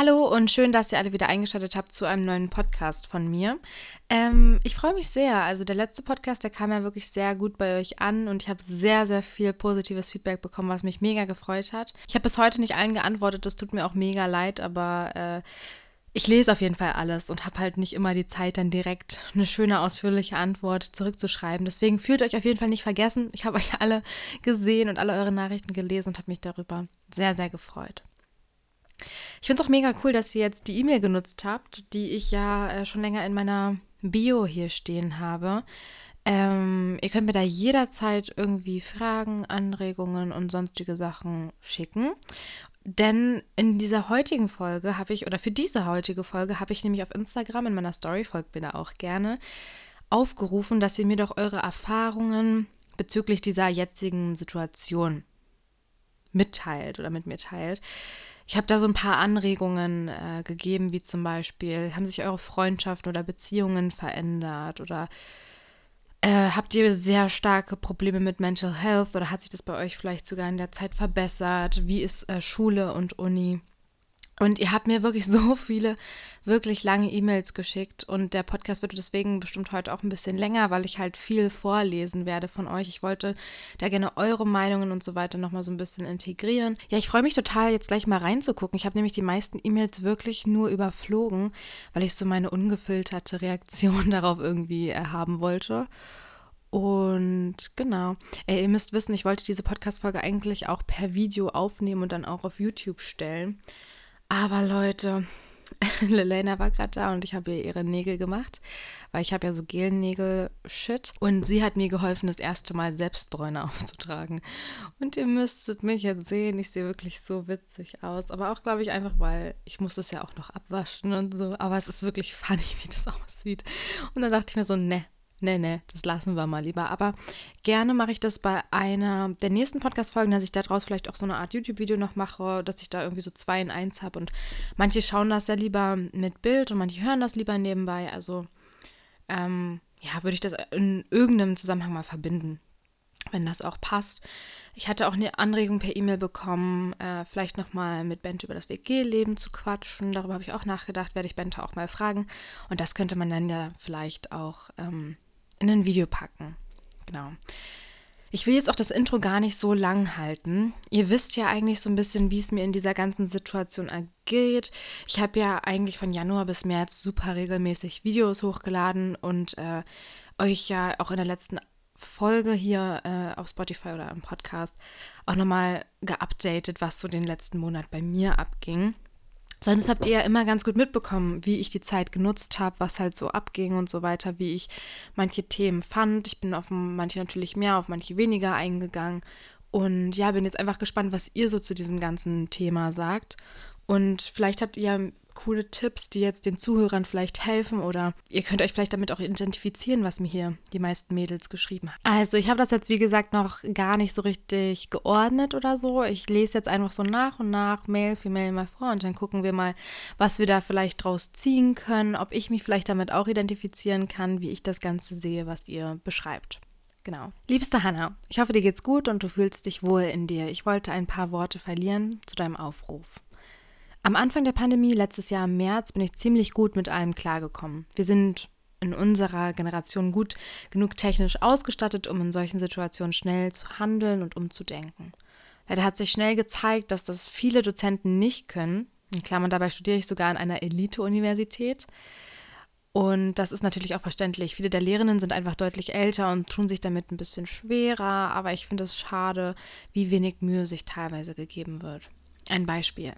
Hallo und schön, dass ihr alle wieder eingeschaltet habt zu einem neuen Podcast von mir. Ähm, ich freue mich sehr. Also der letzte Podcast, der kam ja wirklich sehr gut bei euch an und ich habe sehr, sehr viel positives Feedback bekommen, was mich mega gefreut hat. Ich habe bis heute nicht allen geantwortet, das tut mir auch mega leid, aber äh, ich lese auf jeden Fall alles und habe halt nicht immer die Zeit, dann direkt eine schöne, ausführliche Antwort zurückzuschreiben. Deswegen fühlt euch auf jeden Fall nicht vergessen. Ich habe euch alle gesehen und alle eure Nachrichten gelesen und habe mich darüber sehr, sehr gefreut. Ich finde es auch mega cool, dass ihr jetzt die E-Mail genutzt habt, die ich ja äh, schon länger in meiner Bio hier stehen habe. Ähm, ihr könnt mir da jederzeit irgendwie Fragen, Anregungen und sonstige Sachen schicken. Denn in dieser heutigen Folge habe ich, oder für diese heutige Folge habe ich nämlich auf Instagram in meiner Story, folgt mir da auch gerne, aufgerufen, dass ihr mir doch eure Erfahrungen bezüglich dieser jetzigen Situation mitteilt oder mit mir teilt. Ich habe da so ein paar Anregungen äh, gegeben, wie zum Beispiel, haben sich eure Freundschaften oder Beziehungen verändert oder äh, habt ihr sehr starke Probleme mit Mental Health oder hat sich das bei euch vielleicht sogar in der Zeit verbessert? Wie ist äh, Schule und Uni? Und ihr habt mir wirklich so viele, wirklich lange E-Mails geschickt. Und der Podcast wird deswegen bestimmt heute auch ein bisschen länger, weil ich halt viel vorlesen werde von euch. Ich wollte da gerne eure Meinungen und so weiter nochmal so ein bisschen integrieren. Ja, ich freue mich total, jetzt gleich mal reinzugucken. Ich habe nämlich die meisten E-Mails wirklich nur überflogen, weil ich so meine ungefilterte Reaktion darauf irgendwie äh, haben wollte. Und genau. Ey, ihr müsst wissen, ich wollte diese Podcast-Folge eigentlich auch per Video aufnehmen und dann auch auf YouTube stellen. Aber Leute, Lelena war gerade da und ich habe ihr ihre Nägel gemacht, weil ich habe ja so Gelnägel-Shit. Und sie hat mir geholfen, das erste Mal Selbstbräune aufzutragen. Und ihr müsstet mich jetzt sehen, ich sehe wirklich so witzig aus. Aber auch, glaube ich, einfach, weil ich muss das ja auch noch abwaschen und so. Aber es ist wirklich funny, wie das aussieht. Und dann dachte ich mir so, ne, nee, nee, das lassen wir mal lieber. Aber gerne mache ich das bei einer der nächsten Podcast-Folgen, dass ich daraus vielleicht auch so eine Art YouTube-Video noch mache, dass ich da irgendwie so zwei in eins habe. Und manche schauen das ja lieber mit Bild und manche hören das lieber nebenbei. Also, ähm, ja, würde ich das in irgendeinem Zusammenhang mal verbinden, wenn das auch passt. Ich hatte auch eine Anregung per E-Mail bekommen, äh, vielleicht nochmal mit Bente über das WG-Leben zu quatschen. Darüber habe ich auch nachgedacht, werde ich Bente auch mal fragen. Und das könnte man dann ja vielleicht auch ähm, in ein Video packen. Genau. Ich will jetzt auch das Intro gar nicht so lang halten. Ihr wisst ja eigentlich so ein bisschen, wie es mir in dieser ganzen Situation ergeht. Ich habe ja eigentlich von Januar bis März super regelmäßig Videos hochgeladen und äh, euch ja auch in der letzten Folge hier äh, auf Spotify oder im Podcast auch nochmal geupdatet, was so den letzten Monat bei mir abging. Sonst habt ihr ja immer ganz gut mitbekommen, wie ich die Zeit genutzt habe, was halt so abging und so weiter, wie ich manche Themen fand. Ich bin auf manche natürlich mehr, auf manche weniger eingegangen. Und ja, bin jetzt einfach gespannt, was ihr so zu diesem ganzen Thema sagt. Und vielleicht habt ihr coole Tipps, die jetzt den Zuhörern vielleicht helfen oder ihr könnt euch vielleicht damit auch identifizieren, was mir hier die meisten Mädels geschrieben haben. Also ich habe das jetzt wie gesagt noch gar nicht so richtig geordnet oder so. Ich lese jetzt einfach so nach und nach Mail für Mail mal vor und dann gucken wir mal, was wir da vielleicht draus ziehen können, ob ich mich vielleicht damit auch identifizieren kann, wie ich das Ganze sehe, was ihr beschreibt. Genau. Liebste Hanna, ich hoffe, dir geht's gut und du fühlst dich wohl in dir. Ich wollte ein paar Worte verlieren zu deinem Aufruf. Am Anfang der Pandemie, letztes Jahr im März, bin ich ziemlich gut mit allem klargekommen. Wir sind in unserer Generation gut genug technisch ausgestattet, um in solchen Situationen schnell zu handeln und umzudenken. Leider hat sich schnell gezeigt, dass das viele Dozenten nicht können. In Klammern, dabei studiere ich sogar an einer Elite-Universität. Und das ist natürlich auch verständlich. Viele der Lehrerinnen sind einfach deutlich älter und tun sich damit ein bisschen schwerer, aber ich finde es schade, wie wenig Mühe sich teilweise gegeben wird. Ein Beispiel.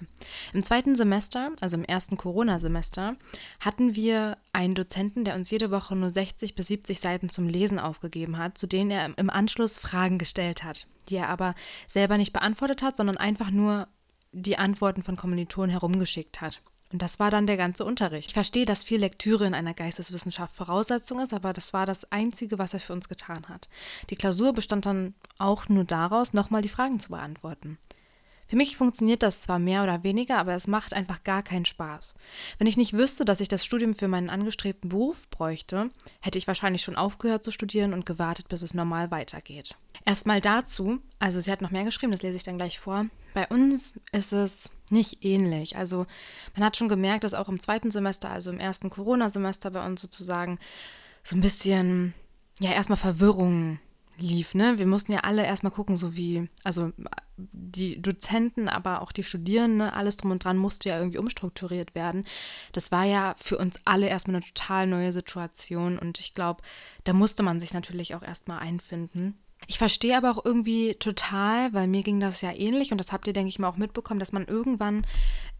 Im zweiten Semester, also im ersten Corona-Semester, hatten wir einen Dozenten, der uns jede Woche nur 60 bis 70 Seiten zum Lesen aufgegeben hat, zu denen er im Anschluss Fragen gestellt hat, die er aber selber nicht beantwortet hat, sondern einfach nur die Antworten von Kommilitonen herumgeschickt hat. Und das war dann der ganze Unterricht. Ich verstehe, dass viel Lektüre in einer Geisteswissenschaft Voraussetzung ist, aber das war das Einzige, was er für uns getan hat. Die Klausur bestand dann auch nur daraus, nochmal die Fragen zu beantworten. Für mich funktioniert das zwar mehr oder weniger, aber es macht einfach gar keinen Spaß. Wenn ich nicht wüsste, dass ich das Studium für meinen angestrebten Beruf bräuchte, hätte ich wahrscheinlich schon aufgehört zu studieren und gewartet, bis es normal weitergeht. Erstmal dazu, also sie hat noch mehr geschrieben, das lese ich dann gleich vor. Bei uns ist es nicht ähnlich. Also man hat schon gemerkt, dass auch im zweiten Semester, also im ersten Corona-Semester bei uns sozusagen, so ein bisschen, ja, erstmal Verwirrung lief. Ne? Wir mussten ja alle erstmal gucken, so wie, also die Dozenten, aber auch die Studierenden, alles drum und dran musste ja irgendwie umstrukturiert werden. Das war ja für uns alle erstmal eine total neue Situation und ich glaube, da musste man sich natürlich auch erstmal einfinden. Ich verstehe aber auch irgendwie total, weil mir ging das ja ähnlich und das habt ihr, denke ich mal, auch mitbekommen, dass man irgendwann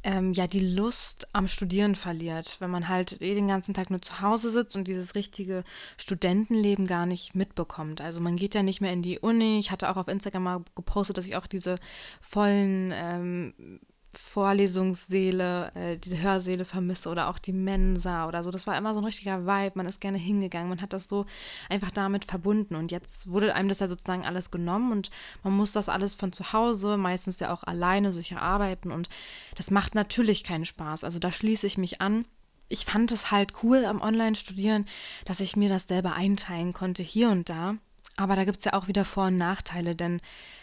ähm, ja die Lust am Studieren verliert, wenn man halt eh den ganzen Tag nur zu Hause sitzt und dieses richtige Studentenleben gar nicht mitbekommt. Also man geht ja nicht mehr in die Uni. Ich hatte auch auf Instagram mal gepostet, dass ich auch diese vollen ähm, Vorlesungssäle, äh, diese Hörsäle vermisse oder auch die Mensa oder so. Das war immer so ein richtiger Vibe. Man ist gerne hingegangen. Man hat das so einfach damit verbunden. Und jetzt wurde einem das ja sozusagen alles genommen und man muss das alles von zu Hause, meistens ja auch alleine sich erarbeiten. Und das macht natürlich keinen Spaß. Also da schließe ich mich an ich fand es halt cool am Online-Studieren, dass ich mir das selber einteilen konnte, hier und da. Aber da gibt es ja auch wieder Vor- und Nachteile, denn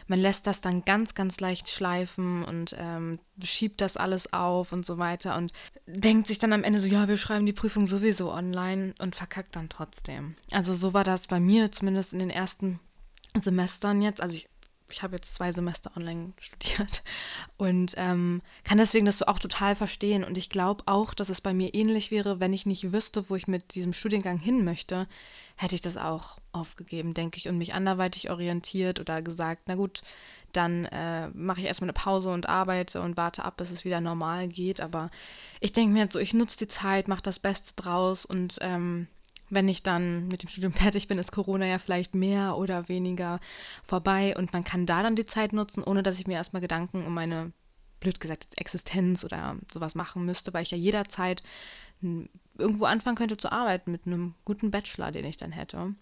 man lässt das dann ganz, ganz leicht schleifen und ähm, schiebt das alles auf und so weiter und denkt sich dann am Ende so, ja, wir schreiben die Prüfung sowieso online und verkackt dann trotzdem. Also so war das bei mir zumindest in den ersten Semestern jetzt. Also ich ich habe jetzt zwei Semester online studiert und ähm, kann deswegen das so auch total verstehen. Und ich glaube auch, dass es bei mir ähnlich wäre, wenn ich nicht wüsste, wo ich mit diesem Studiengang hin möchte, hätte ich das auch aufgegeben, denke ich, und mich anderweitig orientiert oder gesagt, na gut, dann äh, mache ich erstmal eine Pause und arbeite und warte ab, bis es wieder normal geht. Aber ich denke mir jetzt so, ich nutze die Zeit, mache das Beste draus und ähm, wenn ich dann mit dem Studium fertig bin, ist Corona ja vielleicht mehr oder weniger vorbei und man kann da dann die Zeit nutzen, ohne dass ich mir erstmal Gedanken um meine, blöd gesagt, Existenz oder sowas machen müsste, weil ich ja jederzeit irgendwo anfangen könnte zu arbeiten mit einem guten Bachelor, den ich dann hätte.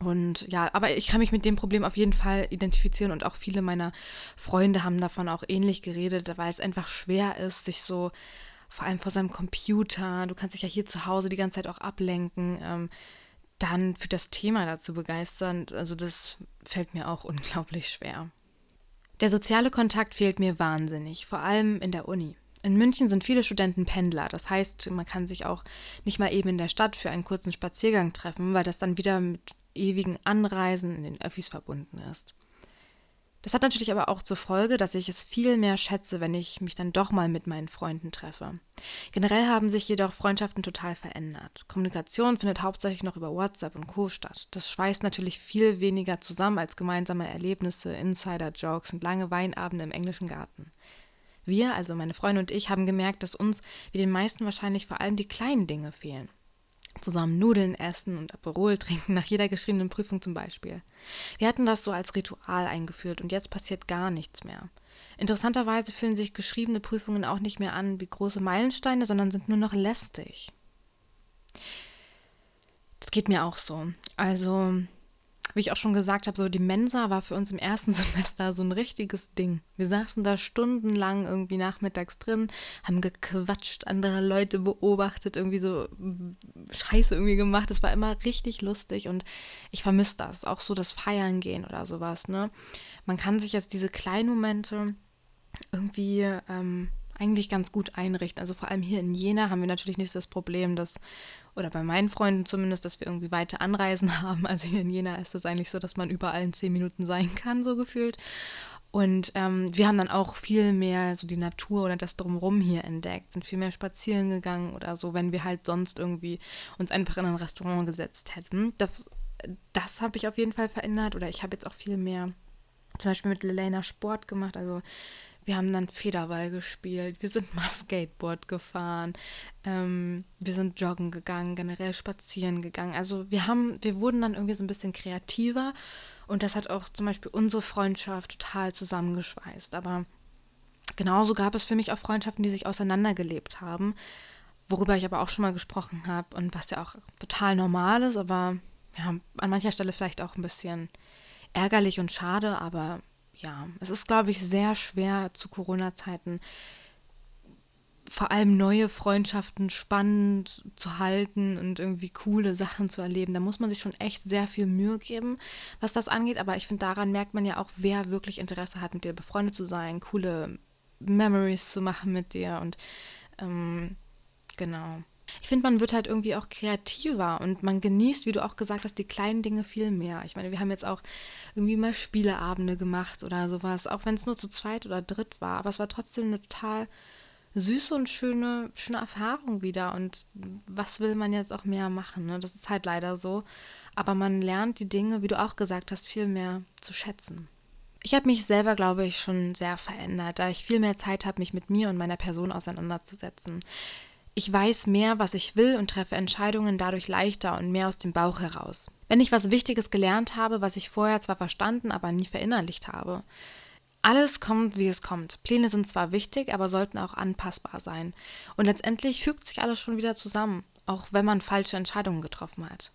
Und ja, aber ich kann mich mit dem Problem auf jeden Fall identifizieren und auch viele meiner Freunde haben davon auch ähnlich geredet, weil es einfach schwer ist, sich so vor allem vor seinem Computer, du kannst dich ja hier zu Hause die ganze Zeit auch ablenken, ähm, dann für das Thema dazu begeistern. Also das fällt mir auch unglaublich schwer. Der soziale Kontakt fehlt mir wahnsinnig, vor allem in der Uni. In München sind viele Studenten Pendler, das heißt, man kann sich auch nicht mal eben in der Stadt für einen kurzen Spaziergang treffen, weil das dann wieder mit ewigen Anreisen in den Öffis verbunden ist. Das hat natürlich aber auch zur Folge, dass ich es viel mehr schätze, wenn ich mich dann doch mal mit meinen Freunden treffe. Generell haben sich jedoch Freundschaften total verändert. Kommunikation findet hauptsächlich noch über WhatsApp und Co. statt. Das schweißt natürlich viel weniger zusammen als gemeinsame Erlebnisse, Insider-Jokes und lange Weinabende im englischen Garten. Wir, also meine Freunde und ich, haben gemerkt, dass uns, wie den meisten wahrscheinlich, vor allem die kleinen Dinge fehlen zusammen Nudeln essen und Aperol trinken, nach jeder geschriebenen Prüfung zum Beispiel. Wir hatten das so als Ritual eingeführt und jetzt passiert gar nichts mehr. Interessanterweise fühlen sich geschriebene Prüfungen auch nicht mehr an wie große Meilensteine, sondern sind nur noch lästig. Das geht mir auch so. Also wie ich auch schon gesagt habe, so die Mensa war für uns im ersten Semester so ein richtiges Ding. Wir saßen da stundenlang irgendwie nachmittags drin, haben gequatscht, andere Leute beobachtet, irgendwie so Scheiße irgendwie gemacht. Es war immer richtig lustig und ich vermisse das. Auch so das Feiern gehen oder sowas, ne? Man kann sich jetzt diese kleinen Momente irgendwie ähm, eigentlich ganz gut einrichten. Also vor allem hier in Jena haben wir natürlich nicht das Problem, dass, oder bei meinen Freunden zumindest, dass wir irgendwie weite Anreisen haben. Also hier in Jena ist das eigentlich so, dass man überall in zehn Minuten sein kann, so gefühlt. Und ähm, wir haben dann auch viel mehr so die Natur oder das Drumherum hier entdeckt, sind viel mehr spazieren gegangen oder so, wenn wir halt sonst irgendwie uns einfach in ein Restaurant gesetzt hätten. Das, das habe ich auf jeden Fall verändert oder ich habe jetzt auch viel mehr zum Beispiel mit Lelena Sport gemacht. Also wir haben dann Federball gespielt, wir sind mal Skateboard gefahren, ähm, wir sind joggen gegangen, generell spazieren gegangen. Also wir haben, wir wurden dann irgendwie so ein bisschen kreativer und das hat auch zum Beispiel unsere Freundschaft total zusammengeschweißt. Aber genauso gab es für mich auch Freundschaften, die sich auseinandergelebt haben, worüber ich aber auch schon mal gesprochen habe und was ja auch total normal ist, aber ja, an mancher Stelle vielleicht auch ein bisschen ärgerlich und schade, aber ja, es ist, glaube ich, sehr schwer zu Corona-Zeiten vor allem neue Freundschaften spannend zu halten und irgendwie coole Sachen zu erleben. Da muss man sich schon echt sehr viel Mühe geben, was das angeht. Aber ich finde, daran merkt man ja auch, wer wirklich Interesse hat, mit dir befreundet zu sein, coole Memories zu machen mit dir und ähm, genau. Ich finde, man wird halt irgendwie auch kreativer und man genießt, wie du auch gesagt hast, die kleinen Dinge viel mehr. Ich meine, wir haben jetzt auch irgendwie mal Spieleabende gemacht oder sowas, auch wenn es nur zu zweit oder dritt war, aber es war trotzdem eine total süße und schöne, schöne Erfahrung wieder. Und was will man jetzt auch mehr machen? Ne? Das ist halt leider so. Aber man lernt die Dinge, wie du auch gesagt hast, viel mehr zu schätzen. Ich habe mich selber, glaube ich, schon sehr verändert, da ich viel mehr Zeit habe, mich mit mir und meiner Person auseinanderzusetzen. Ich weiß mehr, was ich will und treffe Entscheidungen dadurch leichter und mehr aus dem Bauch heraus. Wenn ich was Wichtiges gelernt habe, was ich vorher zwar verstanden, aber nie verinnerlicht habe. Alles kommt, wie es kommt. Pläne sind zwar wichtig, aber sollten auch anpassbar sein. Und letztendlich fügt sich alles schon wieder zusammen, auch wenn man falsche Entscheidungen getroffen hat.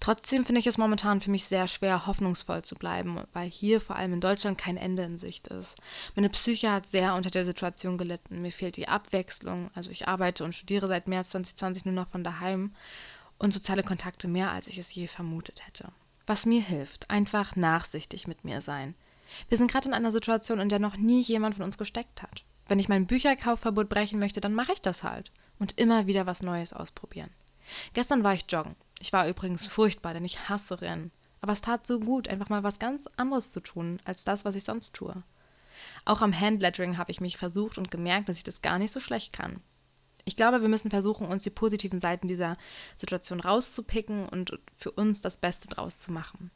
Trotzdem finde ich es momentan für mich sehr schwer, hoffnungsvoll zu bleiben, weil hier vor allem in Deutschland kein Ende in Sicht ist. Meine Psyche hat sehr unter der Situation gelitten. Mir fehlt die Abwechslung. Also ich arbeite und studiere seit März 2020 nur noch von daheim und soziale Kontakte mehr, als ich es je vermutet hätte. Was mir hilft, einfach nachsichtig mit mir sein. Wir sind gerade in einer Situation, in der noch nie jemand von uns gesteckt hat. Wenn ich mein Bücherkaufverbot brechen möchte, dann mache ich das halt. Und immer wieder was Neues ausprobieren. Gestern war ich joggen. Ich war übrigens furchtbar, denn ich hasse Rennen. Aber es tat so gut, einfach mal was ganz anderes zu tun, als das, was ich sonst tue. Auch am Handlettering habe ich mich versucht und gemerkt, dass ich das gar nicht so schlecht kann. Ich glaube, wir müssen versuchen, uns die positiven Seiten dieser Situation rauszupicken und für uns das Beste draus zu machen.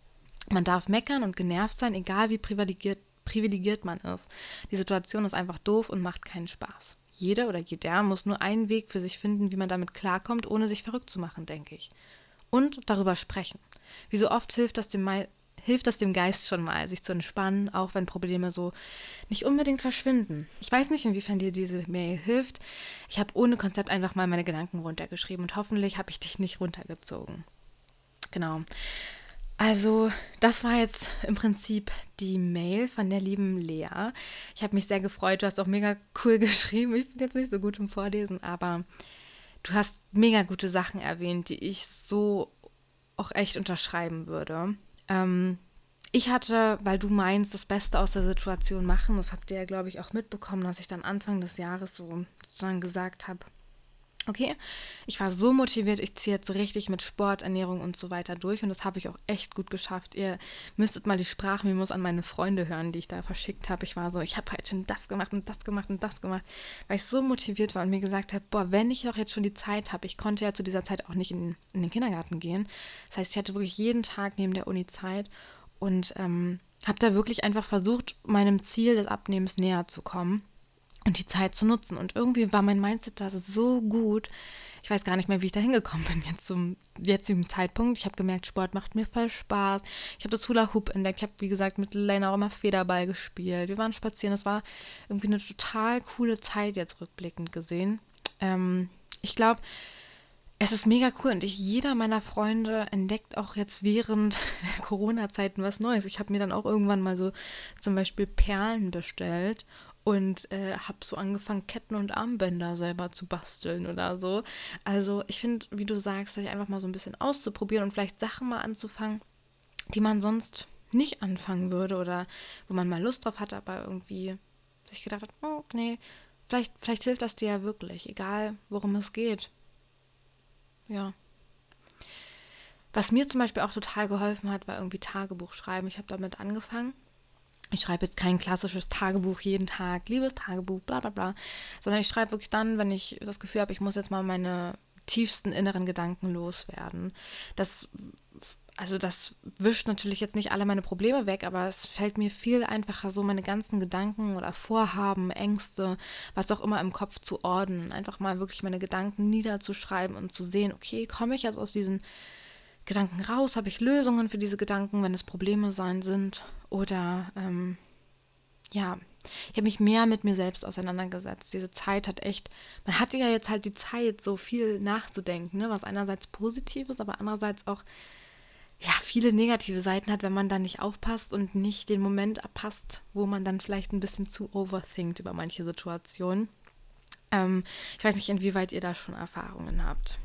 Man darf meckern und genervt sein, egal wie privilegiert, privilegiert man ist. Die Situation ist einfach doof und macht keinen Spaß. Jeder oder jeder muss nur einen Weg für sich finden, wie man damit klarkommt, ohne sich verrückt zu machen, denke ich und darüber sprechen. Wie so oft hilft das dem hilft das dem Geist schon mal, sich zu entspannen, auch wenn Probleme so nicht unbedingt verschwinden. Ich weiß nicht, inwiefern dir diese Mail hilft. Ich habe ohne Konzept einfach mal meine Gedanken runtergeschrieben und hoffentlich habe ich dich nicht runtergezogen. Genau. Also, das war jetzt im Prinzip die Mail von der lieben Lea. Ich habe mich sehr gefreut. Du hast auch mega cool geschrieben. Ich bin jetzt nicht so gut im Vorlesen, aber du hast mega gute Sachen erwähnt, die ich so auch echt unterschreiben würde. Ähm, ich hatte, weil du meinst, das Beste aus der Situation machen, das habt ihr ja, glaube ich, auch mitbekommen, dass ich dann Anfang des Jahres so sozusagen gesagt habe, Okay, ich war so motiviert, ich ziehe jetzt richtig mit Sport, Ernährung und so weiter durch und das habe ich auch echt gut geschafft. Ihr müsstet mal die Sprachmemos an meine Freunde hören, die ich da verschickt habe. Ich war so, ich habe heute schon das gemacht und das gemacht und das gemacht, weil ich so motiviert war und mir gesagt habe, boah, wenn ich doch jetzt schon die Zeit habe, ich konnte ja zu dieser Zeit auch nicht in, in den Kindergarten gehen. Das heißt, ich hatte wirklich jeden Tag neben der Uni Zeit und ähm, habe da wirklich einfach versucht, meinem Ziel des Abnehmens näher zu kommen und die Zeit zu nutzen. Und irgendwie war mein Mindset da so gut. Ich weiß gar nicht mehr, wie ich da hingekommen bin jetzt zum jetzigen Zeitpunkt. Ich habe gemerkt, Sport macht mir voll Spaß. Ich habe das Hula Hoop entdeckt. Ich habe, wie gesagt, mit Lena auch immer Federball gespielt. Wir waren spazieren. Das war irgendwie eine total coole Zeit jetzt rückblickend gesehen. Ähm, ich glaube, es ist mega cool und ich, jeder meiner Freunde entdeckt auch jetzt während der Corona-Zeiten was Neues. Ich habe mir dann auch irgendwann mal so zum Beispiel Perlen bestellt und äh, habe so angefangen, Ketten und Armbänder selber zu basteln oder so. Also ich finde, wie du sagst, sich einfach mal so ein bisschen auszuprobieren und vielleicht Sachen mal anzufangen, die man sonst nicht anfangen würde oder wo man mal Lust drauf hat, aber irgendwie sich gedacht hat, oh, nee, vielleicht, vielleicht hilft das dir ja wirklich, egal worum es geht. Ja. Was mir zum Beispiel auch total geholfen hat, war irgendwie Tagebuch schreiben. Ich habe damit angefangen ich schreibe jetzt kein klassisches Tagebuch jeden Tag, liebes Tagebuch, bla bla bla, sondern ich schreibe wirklich dann, wenn ich das Gefühl habe, ich muss jetzt mal meine tiefsten inneren Gedanken loswerden. Das, also das wischt natürlich jetzt nicht alle meine Probleme weg, aber es fällt mir viel einfacher, so meine ganzen Gedanken oder Vorhaben, Ängste, was auch immer im Kopf zu ordnen. Einfach mal wirklich meine Gedanken niederzuschreiben und zu sehen, okay, komme ich jetzt aus diesen Gedanken raus? Habe ich Lösungen für diese Gedanken, wenn es Probleme sein sind? Oder ähm, ja, ich habe mich mehr mit mir selbst auseinandergesetzt. Diese Zeit hat echt, man hatte ja jetzt halt die Zeit, so viel nachzudenken, ne? was einerseits positiv ist, aber andererseits auch ja, viele negative Seiten hat, wenn man da nicht aufpasst und nicht den Moment abpasst, wo man dann vielleicht ein bisschen zu overthinkt über manche Situationen. Ähm, ich weiß nicht, inwieweit ihr da schon Erfahrungen habt.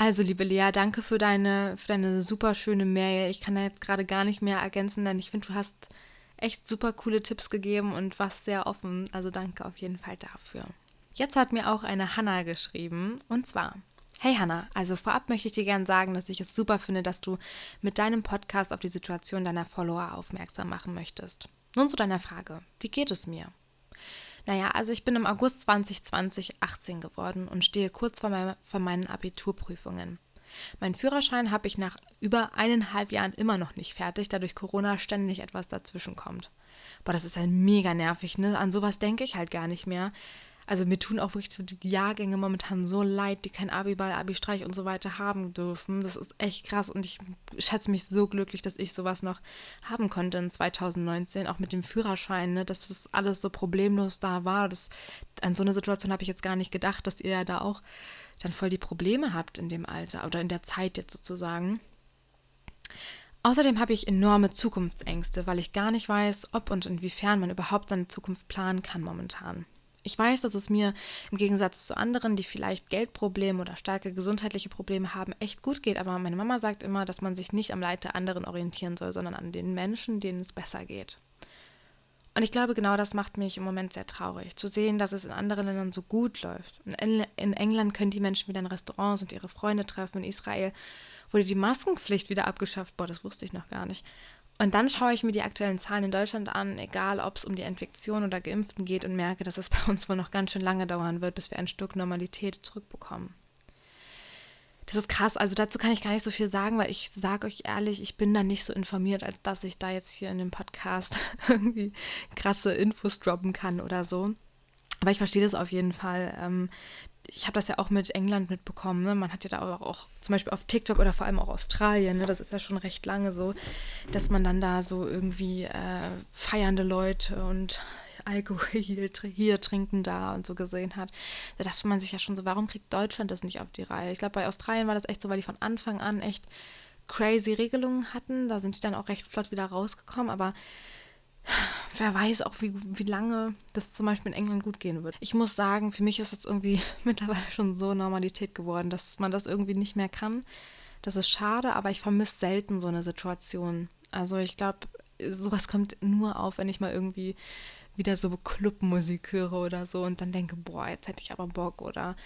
Also, liebe Lea, danke für deine, für deine super schöne Mail. Ich kann da jetzt gerade gar nicht mehr ergänzen, denn ich finde, du hast echt super coole Tipps gegeben und warst sehr offen. Also danke auf jeden Fall dafür. Jetzt hat mir auch eine Hanna geschrieben und zwar. Hey Hanna, also vorab möchte ich dir gerne sagen, dass ich es super finde, dass du mit deinem Podcast auf die Situation deiner Follower aufmerksam machen möchtest. Nun zu deiner Frage. Wie geht es mir? Naja, also ich bin im August 2020 18 geworden und stehe kurz vor, mein, vor meinen Abiturprüfungen. Meinen Führerschein habe ich nach über eineinhalb Jahren immer noch nicht fertig, da durch Corona ständig etwas dazwischen kommt. Boah, das ist halt mega nervig, ne? An sowas denke ich halt gar nicht mehr. Also mir tun auch wirklich so die Jahrgänge momentan so leid, die kein Abiball, Abi-Streich und so weiter haben dürfen. Das ist echt krass und ich schätze mich so glücklich, dass ich sowas noch haben konnte in 2019, auch mit dem Führerschein, ne, dass das alles so problemlos da war. Das, an so eine Situation habe ich jetzt gar nicht gedacht, dass ihr ja da auch dann voll die Probleme habt in dem Alter oder in der Zeit jetzt sozusagen. Außerdem habe ich enorme Zukunftsängste, weil ich gar nicht weiß, ob und inwiefern man überhaupt seine Zukunft planen kann momentan. Ich weiß, dass es mir im Gegensatz zu anderen, die vielleicht Geldprobleme oder starke gesundheitliche Probleme haben, echt gut geht. Aber meine Mama sagt immer, dass man sich nicht am Leid der anderen orientieren soll, sondern an den Menschen, denen es besser geht. Und ich glaube, genau das macht mich im Moment sehr traurig, zu sehen, dass es in anderen Ländern so gut läuft. In England können die Menschen wieder in Restaurants und ihre Freunde treffen. In Israel wurde die Maskenpflicht wieder abgeschafft. Boah, das wusste ich noch gar nicht. Und dann schaue ich mir die aktuellen Zahlen in Deutschland an, egal ob es um die Infektion oder Geimpften geht, und merke, dass es bei uns wohl noch ganz schön lange dauern wird, bis wir ein Stück Normalität zurückbekommen. Das ist krass, also dazu kann ich gar nicht so viel sagen, weil ich sage euch ehrlich, ich bin da nicht so informiert, als dass ich da jetzt hier in dem Podcast irgendwie krasse Infos droppen kann oder so. Aber ich verstehe das auf jeden Fall, ähm, ich habe das ja auch mit England mitbekommen. Ne? Man hat ja da auch, auch, zum Beispiel auf TikTok oder vor allem auch Australien, ne? das ist ja schon recht lange so, dass man dann da so irgendwie äh, feiernde Leute und Alkohol hier trinken da und so gesehen hat. Da dachte man sich ja schon so, warum kriegt Deutschland das nicht auf die Reihe? Ich glaube, bei Australien war das echt so, weil die von Anfang an echt crazy Regelungen hatten. Da sind die dann auch recht flott wieder rausgekommen, aber wer weiß auch, wie, wie lange das zum Beispiel in England gut gehen wird. Ich muss sagen, für mich ist es irgendwie mittlerweile schon so Normalität geworden, dass man das irgendwie nicht mehr kann. Das ist schade, aber ich vermisse selten so eine Situation. Also ich glaube, sowas kommt nur auf, wenn ich mal irgendwie wieder so Clubmusik höre oder so und dann denke, boah, jetzt hätte ich aber Bock oder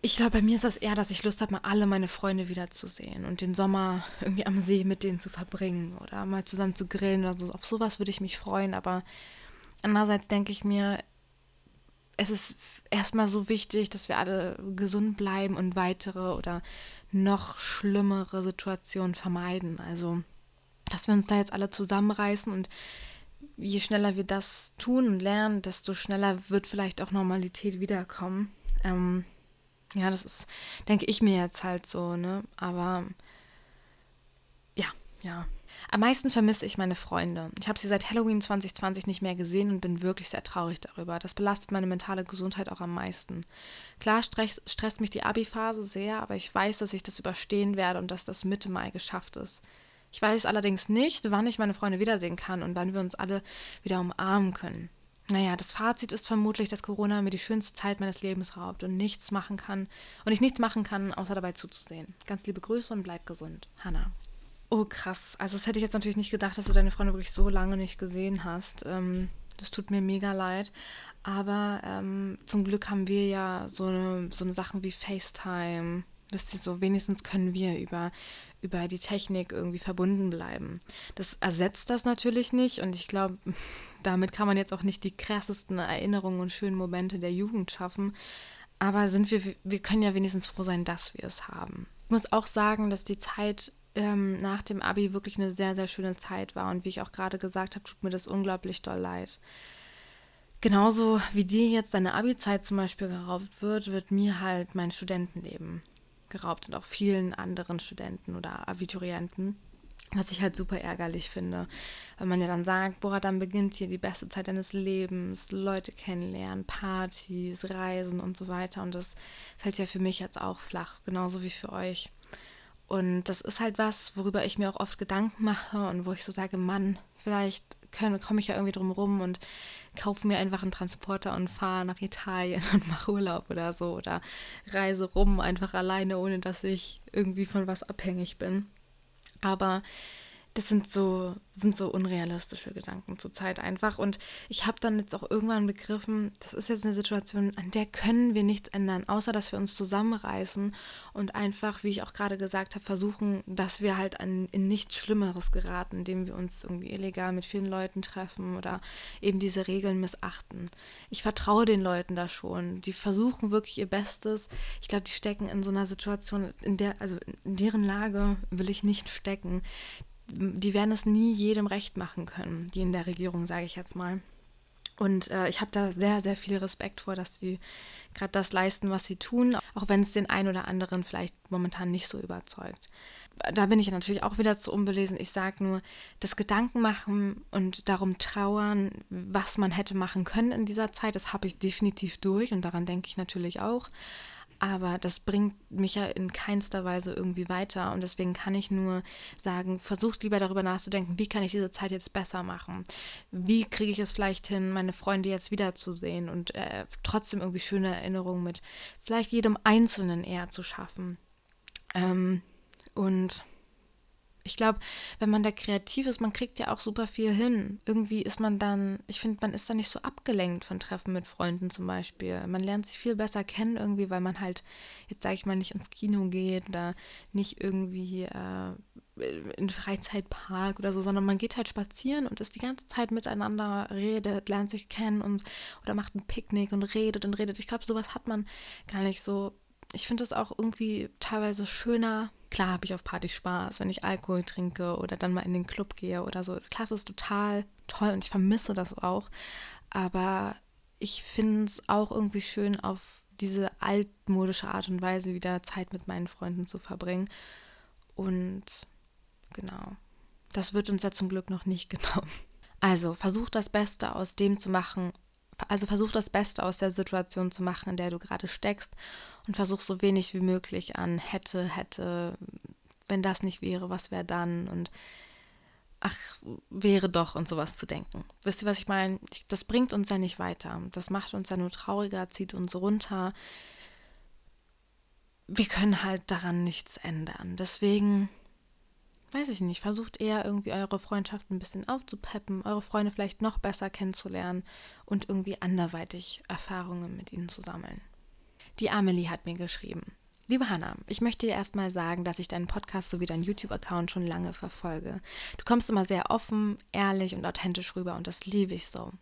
ich glaube, bei mir ist das eher, dass ich Lust habe, mal alle meine Freunde wiederzusehen und den Sommer irgendwie am See mit denen zu verbringen oder mal zusammen zu grillen oder so. Auf sowas würde ich mich freuen, aber andererseits denke ich mir, es ist erstmal so wichtig, dass wir alle gesund bleiben und weitere oder noch schlimmere Situationen vermeiden. Also, dass wir uns da jetzt alle zusammenreißen und je schneller wir das tun und lernen, desto schneller wird vielleicht auch Normalität wiederkommen. Ähm, ja, das ist, denke ich mir jetzt halt so, ne? Aber ja, ja. Am meisten vermisse ich meine Freunde. Ich habe sie seit Halloween 2020 nicht mehr gesehen und bin wirklich sehr traurig darüber. Das belastet meine mentale Gesundheit auch am meisten. Klar stress, stresst mich die Abi-Phase sehr, aber ich weiß, dass ich das überstehen werde und dass das Mitte Mai geschafft ist. Ich weiß allerdings nicht, wann ich meine Freunde wiedersehen kann und wann wir uns alle wieder umarmen können. Naja, das Fazit ist vermutlich, dass Corona mir die schönste Zeit meines Lebens raubt und nichts machen kann und ich nichts machen kann, außer dabei zuzusehen. Ganz liebe Grüße und bleib gesund. Hanna. Oh, krass. Also, das hätte ich jetzt natürlich nicht gedacht, dass du deine Freunde wirklich so lange nicht gesehen hast. Ähm, das tut mir mega leid. Aber ähm, zum Glück haben wir ja so eine, so eine Sachen wie FaceTime. Wisst ihr so, wenigstens können wir über, über die Technik irgendwie verbunden bleiben. Das ersetzt das natürlich nicht und ich glaube, damit kann man jetzt auch nicht die krassesten Erinnerungen und schönen Momente der Jugend schaffen. Aber sind wir, wir können ja wenigstens froh sein, dass wir es haben. Ich muss auch sagen, dass die Zeit ähm, nach dem Abi wirklich eine sehr, sehr schöne Zeit war. Und wie ich auch gerade gesagt habe, tut mir das unglaublich doll leid. Genauso wie dir jetzt deine Abi-Zeit zum Beispiel geraubt wird, wird mir halt mein Studentenleben geraubt und auch vielen anderen Studenten oder Abiturienten. Was ich halt super ärgerlich finde, weil man ja dann sagt, boah, dann beginnt hier die beste Zeit deines Lebens, Leute kennenlernen, Partys, Reisen und so weiter. Und das fällt ja für mich jetzt auch flach, genauso wie für euch. Und das ist halt was, worüber ich mir auch oft Gedanken mache und wo ich so sage, Mann, vielleicht komme ich ja irgendwie drum rum und kaufe mir einfach einen Transporter und fahre nach Italien und mache Urlaub oder so oder reise rum einfach alleine, ohne dass ich irgendwie von was abhängig bin. Aber das sind so, sind so unrealistische Gedanken zurzeit einfach. Und ich habe dann jetzt auch irgendwann begriffen, das ist jetzt eine Situation, an der können wir nichts ändern, außer dass wir uns zusammenreißen und einfach, wie ich auch gerade gesagt habe, versuchen, dass wir halt an, in nichts Schlimmeres geraten, indem wir uns irgendwie illegal mit vielen Leuten treffen oder eben diese Regeln missachten. Ich vertraue den Leuten da schon. Die versuchen wirklich ihr Bestes. Ich glaube, die stecken in so einer Situation, in der, also in deren Lage will ich nicht stecken die werden es nie jedem recht machen können, die in der Regierung, sage ich jetzt mal. Und äh, ich habe da sehr, sehr viel Respekt vor, dass sie gerade das leisten, was sie tun, auch wenn es den einen oder anderen vielleicht momentan nicht so überzeugt. Da bin ich natürlich auch wieder zu unbelesen. Ich sage nur, das Gedankenmachen und darum trauern, was man hätte machen können in dieser Zeit, das habe ich definitiv durch und daran denke ich natürlich auch. Aber das bringt mich ja in keinster Weise irgendwie weiter. Und deswegen kann ich nur sagen, versucht lieber darüber nachzudenken, wie kann ich diese Zeit jetzt besser machen? Wie kriege ich es vielleicht hin, meine Freunde jetzt wiederzusehen und äh, trotzdem irgendwie schöne Erinnerungen mit vielleicht jedem Einzelnen eher zu schaffen? Ähm, und ich glaube, wenn man da kreativ ist, man kriegt ja auch super viel hin. Irgendwie ist man dann, ich finde, man ist da nicht so abgelenkt von Treffen mit Freunden zum Beispiel. Man lernt sich viel besser kennen irgendwie, weil man halt, jetzt sage ich mal, nicht ins Kino geht oder nicht irgendwie äh, in Freizeitpark oder so, sondern man geht halt spazieren und ist die ganze Zeit miteinander, redet, lernt sich kennen und oder macht ein Picknick und redet und redet. Ich glaube, sowas hat man gar nicht so. Ich finde das auch irgendwie teilweise schöner, Klar habe ich auf Partys Spaß, wenn ich Alkohol trinke oder dann mal in den Club gehe oder so. Das ist total toll und ich vermisse das auch. Aber ich finde es auch irgendwie schön, auf diese altmodische Art und Weise wieder Zeit mit meinen Freunden zu verbringen. Und genau, das wird uns ja zum Glück noch nicht genommen. Also versuch das Beste aus dem zu machen, also versuch das Beste aus der Situation zu machen, in der du gerade steckst und versuch so wenig wie möglich an hätte, hätte, wenn das nicht wäre, was wäre dann und ach, wäre doch und sowas zu denken. Wisst ihr, was ich meine? Das bringt uns ja nicht weiter. Das macht uns ja nur trauriger, zieht uns runter. Wir können halt daran nichts ändern. Deswegen weiß ich nicht, versucht eher irgendwie eure Freundschaft ein bisschen aufzupeppen, eure Freunde vielleicht noch besser kennenzulernen und irgendwie anderweitig Erfahrungen mit ihnen zu sammeln. Die Amelie hat mir geschrieben. Liebe Hanna, ich möchte dir erstmal sagen, dass ich deinen Podcast sowie deinen YouTube-Account schon lange verfolge. Du kommst immer sehr offen, ehrlich und authentisch rüber und das liebe ich so.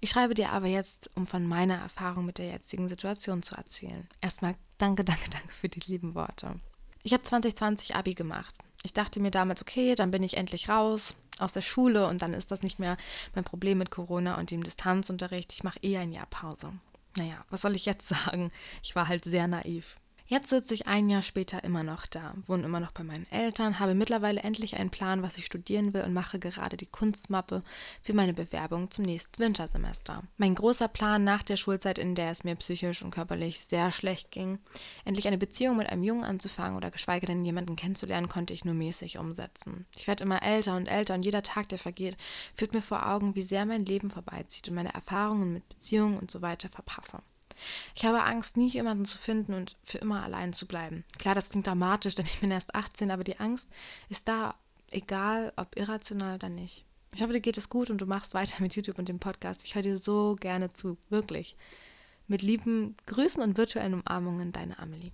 Ich schreibe dir aber jetzt, um von meiner Erfahrung mit der jetzigen Situation zu erzählen. Erstmal danke, danke, danke für die lieben Worte. Ich habe 2020 Abi gemacht ich dachte mir damals, okay, dann bin ich endlich raus aus der Schule und dann ist das nicht mehr mein Problem mit Corona und dem Distanzunterricht. Ich mache eher ein Jahr Pause. Naja, was soll ich jetzt sagen? Ich war halt sehr naiv. Jetzt sitze ich ein Jahr später immer noch da, wohne immer noch bei meinen Eltern, habe mittlerweile endlich einen Plan, was ich studieren will und mache gerade die Kunstmappe für meine Bewerbung zum nächsten Wintersemester. Mein großer Plan nach der Schulzeit, in der es mir psychisch und körperlich sehr schlecht ging, endlich eine Beziehung mit einem Jungen anzufangen oder geschweige denn jemanden kennenzulernen, konnte ich nur mäßig umsetzen. Ich werde immer älter und älter und jeder Tag, der vergeht, führt mir vor Augen, wie sehr mein Leben vorbeizieht und meine Erfahrungen mit Beziehungen und so weiter verpasse. Ich habe Angst, nie jemanden zu finden und für immer allein zu bleiben. Klar, das klingt dramatisch, denn ich bin erst 18, aber die Angst ist da, egal ob irrational oder nicht. Ich hoffe, dir geht es gut und du machst weiter mit YouTube und dem Podcast. Ich höre dir so gerne zu, wirklich. Mit lieben Grüßen und virtuellen Umarmungen, deine Amelie.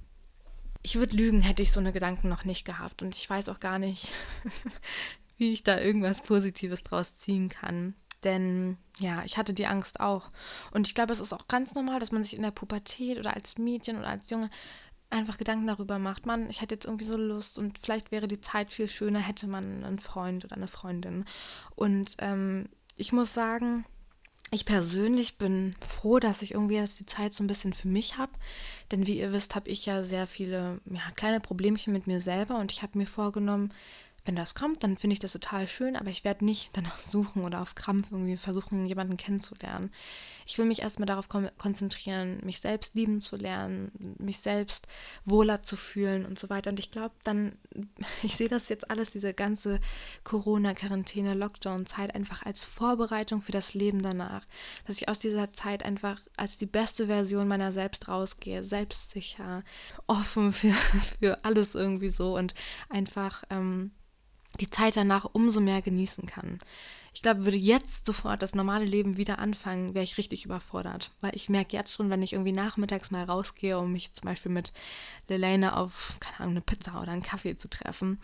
Ich würde lügen, hätte ich so eine Gedanken noch nicht gehabt und ich weiß auch gar nicht, wie ich da irgendwas Positives draus ziehen kann. Denn ja, ich hatte die Angst auch. Und ich glaube, es ist auch ganz normal, dass man sich in der Pubertät oder als Mädchen oder als Junge einfach Gedanken darüber macht. Mann, ich hätte jetzt irgendwie so Lust und vielleicht wäre die Zeit viel schöner, hätte man einen Freund oder eine Freundin. Und ähm, ich muss sagen, ich persönlich bin froh, dass ich irgendwie jetzt die Zeit so ein bisschen für mich habe. Denn wie ihr wisst, habe ich ja sehr viele ja, kleine Problemchen mit mir selber und ich habe mir vorgenommen, wenn das kommt, dann finde ich das total schön, aber ich werde nicht danach suchen oder auf Krampf irgendwie versuchen, jemanden kennenzulernen. Ich will mich erstmal darauf konzentrieren, mich selbst lieben zu lernen, mich selbst wohler zu fühlen und so weiter. Und ich glaube dann, ich sehe das jetzt alles, diese ganze Corona-Quarantäne, Lockdown-Zeit einfach als Vorbereitung für das Leben danach. Dass ich aus dieser Zeit einfach als die beste Version meiner selbst rausgehe, selbstsicher, offen für, für alles irgendwie so und einfach ähm, die Zeit danach umso mehr genießen kann. Ich glaube, würde jetzt sofort das normale Leben wieder anfangen, wäre ich richtig überfordert. Weil ich merke jetzt schon, wenn ich irgendwie nachmittags mal rausgehe, um mich zum Beispiel mit Lelaine auf, keine Ahnung, eine Pizza oder einen Kaffee zu treffen,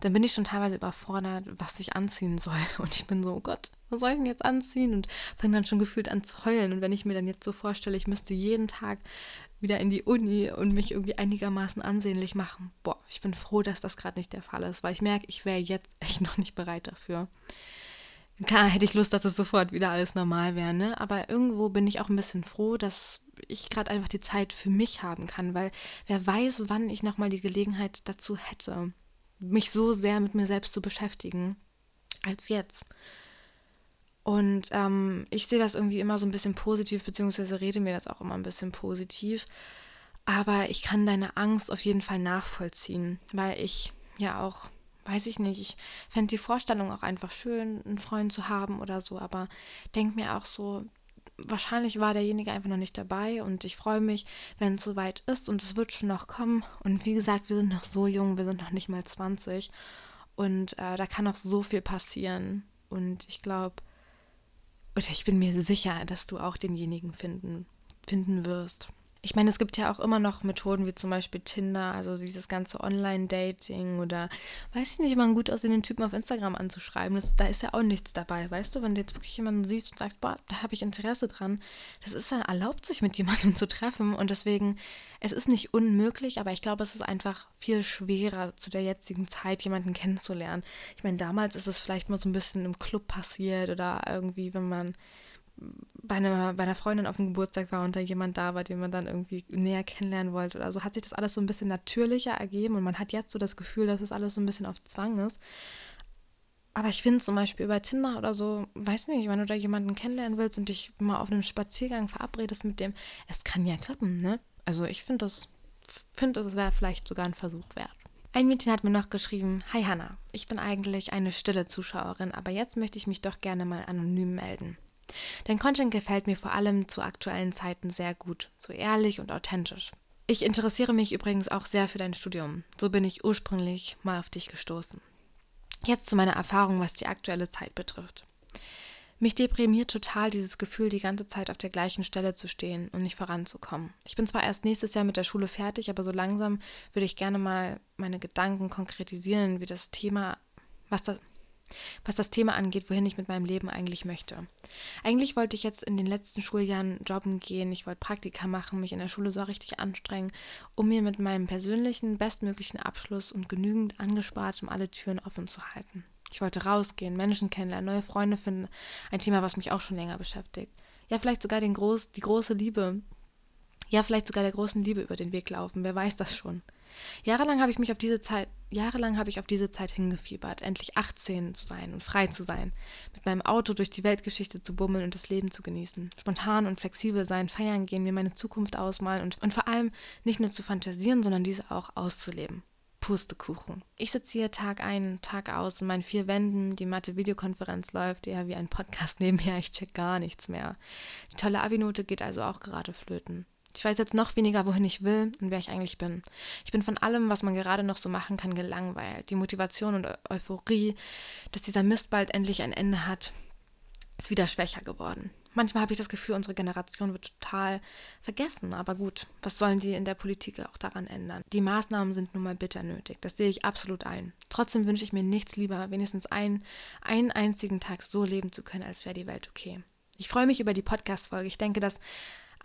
dann bin ich schon teilweise überfordert, was ich anziehen soll. Und ich bin so, oh Gott, was soll ich denn jetzt anziehen? Und fange dann schon gefühlt an zu heulen. Und wenn ich mir dann jetzt so vorstelle, ich müsste jeden Tag wieder in die Uni und mich irgendwie einigermaßen ansehnlich machen. Boah, ich bin froh, dass das gerade nicht der Fall ist, weil ich merke, ich wäre jetzt echt noch nicht bereit dafür. Klar hätte ich Lust, dass es sofort wieder alles normal wäre, ne? Aber irgendwo bin ich auch ein bisschen froh, dass ich gerade einfach die Zeit für mich haben kann, weil wer weiß, wann ich nochmal die Gelegenheit dazu hätte, mich so sehr mit mir selbst zu beschäftigen, als jetzt. Und ähm, ich sehe das irgendwie immer so ein bisschen positiv, beziehungsweise rede mir das auch immer ein bisschen positiv. Aber ich kann deine Angst auf jeden Fall nachvollziehen, weil ich ja auch weiß ich nicht, ich fände die Vorstellung auch einfach schön, einen Freund zu haben oder so, aber denke mir auch so, wahrscheinlich war derjenige einfach noch nicht dabei und ich freue mich, wenn es soweit ist und es wird schon noch kommen. Und wie gesagt, wir sind noch so jung, wir sind noch nicht mal 20 und äh, da kann noch so viel passieren. Und ich glaube, oder ich bin mir sicher, dass du auch denjenigen finden, finden wirst. Ich meine, es gibt ja auch immer noch Methoden wie zum Beispiel Tinder, also dieses ganze Online-Dating oder weiß ich nicht, immer einen gut aussehenden Typen auf Instagram anzuschreiben. Das, da ist ja auch nichts dabei, weißt du? Wenn du jetzt wirklich jemanden siehst und sagst, boah, da habe ich Interesse dran, das ist dann erlaubt, sich mit jemandem zu treffen und deswegen, es ist nicht unmöglich, aber ich glaube, es ist einfach viel schwerer zu der jetzigen Zeit jemanden kennenzulernen. Ich meine, damals ist es vielleicht mal so ein bisschen im Club passiert oder irgendwie, wenn man bei einer, bei einer Freundin auf dem Geburtstag war und da jemand da war, den man dann irgendwie näher kennenlernen wollte oder so, hat sich das alles so ein bisschen natürlicher ergeben und man hat jetzt so das Gefühl, dass es alles so ein bisschen auf Zwang ist. Aber ich finde zum Beispiel über Tinder oder so, weiß nicht, wenn du da jemanden kennenlernen willst und dich mal auf einem Spaziergang verabredest mit dem, es kann ja klappen, ne? Also ich finde das, finde das wäre vielleicht sogar ein Versuch wert. Ein Mädchen hat mir noch geschrieben, Hi Hanna, ich bin eigentlich eine stille Zuschauerin, aber jetzt möchte ich mich doch gerne mal anonym melden. Dein Content gefällt mir vor allem zu aktuellen Zeiten sehr gut, so ehrlich und authentisch. Ich interessiere mich übrigens auch sehr für dein Studium. So bin ich ursprünglich mal auf dich gestoßen. Jetzt zu meiner Erfahrung, was die aktuelle Zeit betrifft. Mich deprimiert total dieses Gefühl, die ganze Zeit auf der gleichen Stelle zu stehen und nicht voranzukommen. Ich bin zwar erst nächstes Jahr mit der Schule fertig, aber so langsam würde ich gerne mal meine Gedanken konkretisieren, wie das Thema, was das, was das Thema angeht, wohin ich mit meinem Leben eigentlich möchte. Eigentlich wollte ich jetzt in den letzten Schuljahren jobben gehen, ich wollte Praktika machen, mich in der Schule so richtig anstrengen, um mir mit meinem persönlichen bestmöglichen Abschluss und genügend angespartem alle Türen offen zu halten. Ich wollte rausgehen, Menschen kennenlernen, neue Freunde finden, ein Thema, was mich auch schon länger beschäftigt. Ja, vielleicht sogar den groß, die große Liebe. Ja, vielleicht sogar der großen Liebe über den Weg laufen, wer weiß das schon. Jahrelang habe ich mich auf diese Zeit, jahrelang habe ich auf diese Zeit hingefiebert, endlich 18 zu sein und frei zu sein, mit meinem Auto durch die Weltgeschichte zu bummeln und das Leben zu genießen, spontan und flexibel sein, feiern gehen, mir meine Zukunft ausmalen und, und vor allem nicht nur zu fantasieren, sondern diese auch auszuleben. Pustekuchen. Ich sitze hier Tag ein, Tag aus in meinen vier Wänden, die matte Videokonferenz läuft eher wie ein Podcast nebenher, ich check gar nichts mehr. Die tolle Abi-Note geht also auch gerade flöten. Ich weiß jetzt noch weniger, wohin ich will und wer ich eigentlich bin. Ich bin von allem, was man gerade noch so machen kann, gelangweilt. Die Motivation und Euphorie, dass dieser Mist bald endlich ein Ende hat, ist wieder schwächer geworden. Manchmal habe ich das Gefühl, unsere Generation wird total vergessen. Aber gut, was sollen die in der Politik auch daran ändern? Die Maßnahmen sind nun mal bitter nötig. Das sehe ich absolut ein. Trotzdem wünsche ich mir nichts lieber, wenigstens einen, einen einzigen Tag so leben zu können, als wäre die Welt okay. Ich freue mich über die Podcast-Folge. Ich denke, dass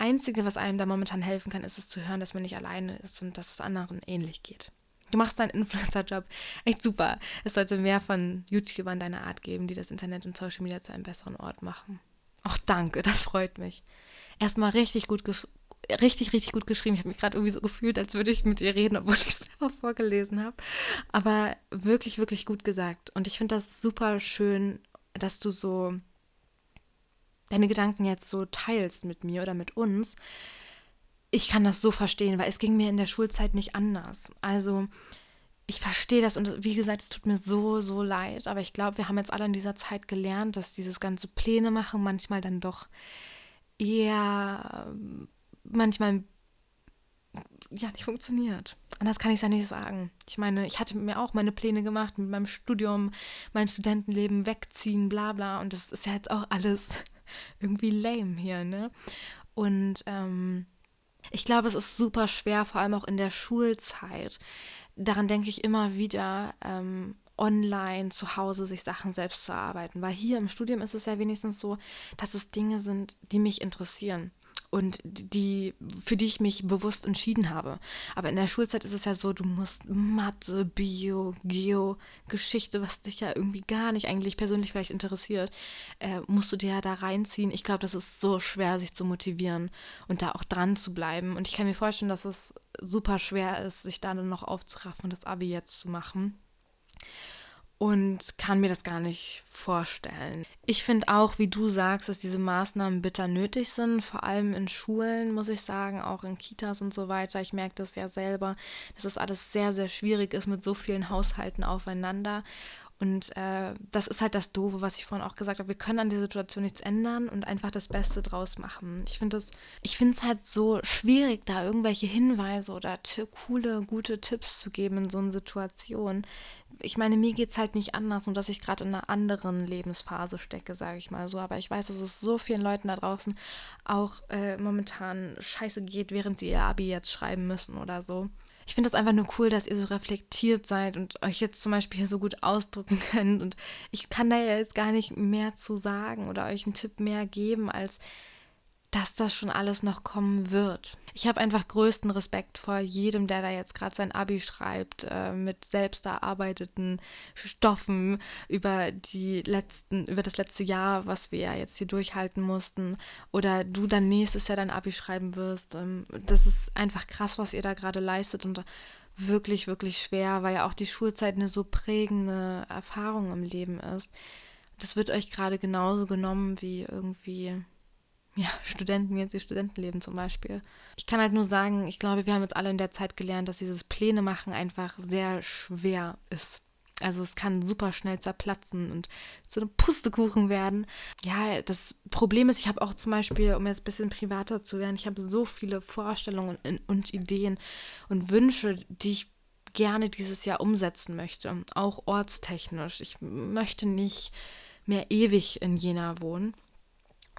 Einzige, was einem da momentan helfen kann, ist es zu hören, dass man nicht alleine ist und dass es anderen ähnlich geht. Du machst deinen Influencer-Job echt super. Es sollte mehr von YouTubern deiner Art geben, die das Internet und Social Media zu einem besseren Ort machen. Ach, danke, das freut mich. Erstmal richtig gut, richtig, richtig gut geschrieben. Ich habe mich gerade irgendwie so gefühlt, als würde ich mit dir reden, obwohl ich es selber vorgelesen habe. Aber wirklich, wirklich gut gesagt. Und ich finde das super schön, dass du so deine Gedanken jetzt so teilst mit mir oder mit uns. Ich kann das so verstehen, weil es ging mir in der Schulzeit nicht anders. Also ich verstehe das und wie gesagt, es tut mir so, so leid, aber ich glaube, wir haben jetzt alle in dieser Zeit gelernt, dass dieses ganze Pläne machen manchmal dann doch eher manchmal ja nicht funktioniert. Anders kann ich es ja nicht sagen. Ich meine, ich hatte mir auch meine Pläne gemacht mit meinem Studium, mein Studentenleben wegziehen, bla bla. Und das ist ja jetzt auch alles irgendwie lame hier, ne? Und ähm, ich glaube, es ist super schwer, vor allem auch in der Schulzeit. Daran denke ich immer wieder, ähm, online zu Hause sich Sachen selbst zu erarbeiten. Weil hier im Studium ist es ja wenigstens so, dass es Dinge sind, die mich interessieren und die, für die ich mich bewusst entschieden habe. Aber in der Schulzeit ist es ja so, du musst Mathe, Bio, Geo, Geschichte, was dich ja irgendwie gar nicht eigentlich persönlich vielleicht interessiert, äh, musst du dir ja da reinziehen. Ich glaube, das ist so schwer, sich zu motivieren und da auch dran zu bleiben. Und ich kann mir vorstellen, dass es super schwer ist, sich da dann noch aufzuraffen und das Abi jetzt zu machen und kann mir das gar nicht vorstellen. Ich finde auch, wie du sagst, dass diese Maßnahmen bitter nötig sind, vor allem in Schulen, muss ich sagen, auch in Kitas und so weiter. Ich merke das ja selber, dass das alles sehr, sehr schwierig ist mit so vielen Haushalten aufeinander. Und äh, das ist halt das Doofe, was ich vorhin auch gesagt habe. Wir können an der Situation nichts ändern und einfach das Beste draus machen. Ich finde es halt so schwierig, da irgendwelche Hinweise oder coole, gute Tipps zu geben in so einer Situation. Ich meine, mir geht es halt nicht anders und dass ich gerade in einer anderen Lebensphase stecke, sage ich mal so. Aber ich weiß, dass es so vielen Leuten da draußen auch äh, momentan scheiße geht, während sie ihr Abi jetzt schreiben müssen oder so ich finde es einfach nur cool, dass ihr so reflektiert seid und euch jetzt zum Beispiel hier so gut ausdrücken könnt. Und ich kann da jetzt gar nicht mehr zu sagen oder euch einen Tipp mehr geben, als dass das schon alles noch kommen wird. Ich habe einfach größten Respekt vor jedem, der da jetzt gerade sein Abi schreibt, äh, mit selbst erarbeiteten Stoffen über die letzten, über das letzte Jahr, was wir ja jetzt hier durchhalten mussten. Oder du dann nächstes Jahr dein Abi schreiben wirst. Ähm, das ist einfach krass, was ihr da gerade leistet und wirklich, wirklich schwer, weil ja auch die Schulzeit eine so prägende Erfahrung im Leben ist. Das wird euch gerade genauso genommen wie irgendwie ja, Studenten, jetzt ihr Studentenleben zum Beispiel. Ich kann halt nur sagen, ich glaube, wir haben jetzt alle in der Zeit gelernt, dass dieses Pläne machen einfach sehr schwer ist. Also es kann super schnell zerplatzen und zu einem Pustekuchen werden. Ja, das Problem ist, ich habe auch zum Beispiel, um jetzt ein bisschen privater zu werden, ich habe so viele Vorstellungen und, und Ideen und Wünsche, die ich gerne dieses Jahr umsetzen möchte, auch ortstechnisch. Ich möchte nicht mehr ewig in Jena wohnen.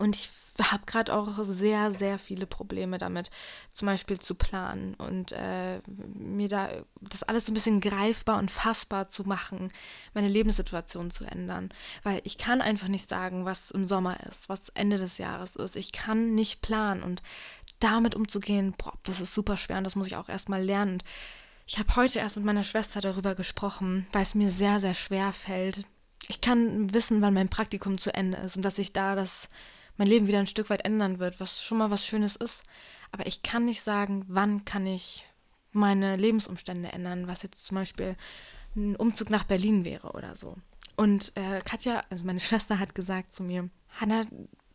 Und ich habe gerade auch sehr, sehr viele Probleme damit, zum Beispiel zu planen und äh, mir da das alles so ein bisschen greifbar und fassbar zu machen, meine Lebenssituation zu ändern. Weil ich kann einfach nicht sagen, was im Sommer ist, was Ende des Jahres ist. Ich kann nicht planen und damit umzugehen, boah, das ist super schwer und das muss ich auch erstmal lernen. Und ich habe heute erst mit meiner Schwester darüber gesprochen, weil es mir sehr, sehr schwer fällt. Ich kann wissen, wann mein Praktikum zu Ende ist und dass ich da das mein Leben wieder ein Stück weit ändern wird, was schon mal was Schönes ist. Aber ich kann nicht sagen, wann kann ich meine Lebensumstände ändern, was jetzt zum Beispiel ein Umzug nach Berlin wäre oder so. Und äh, Katja, also meine Schwester, hat gesagt zu mir, Hanna,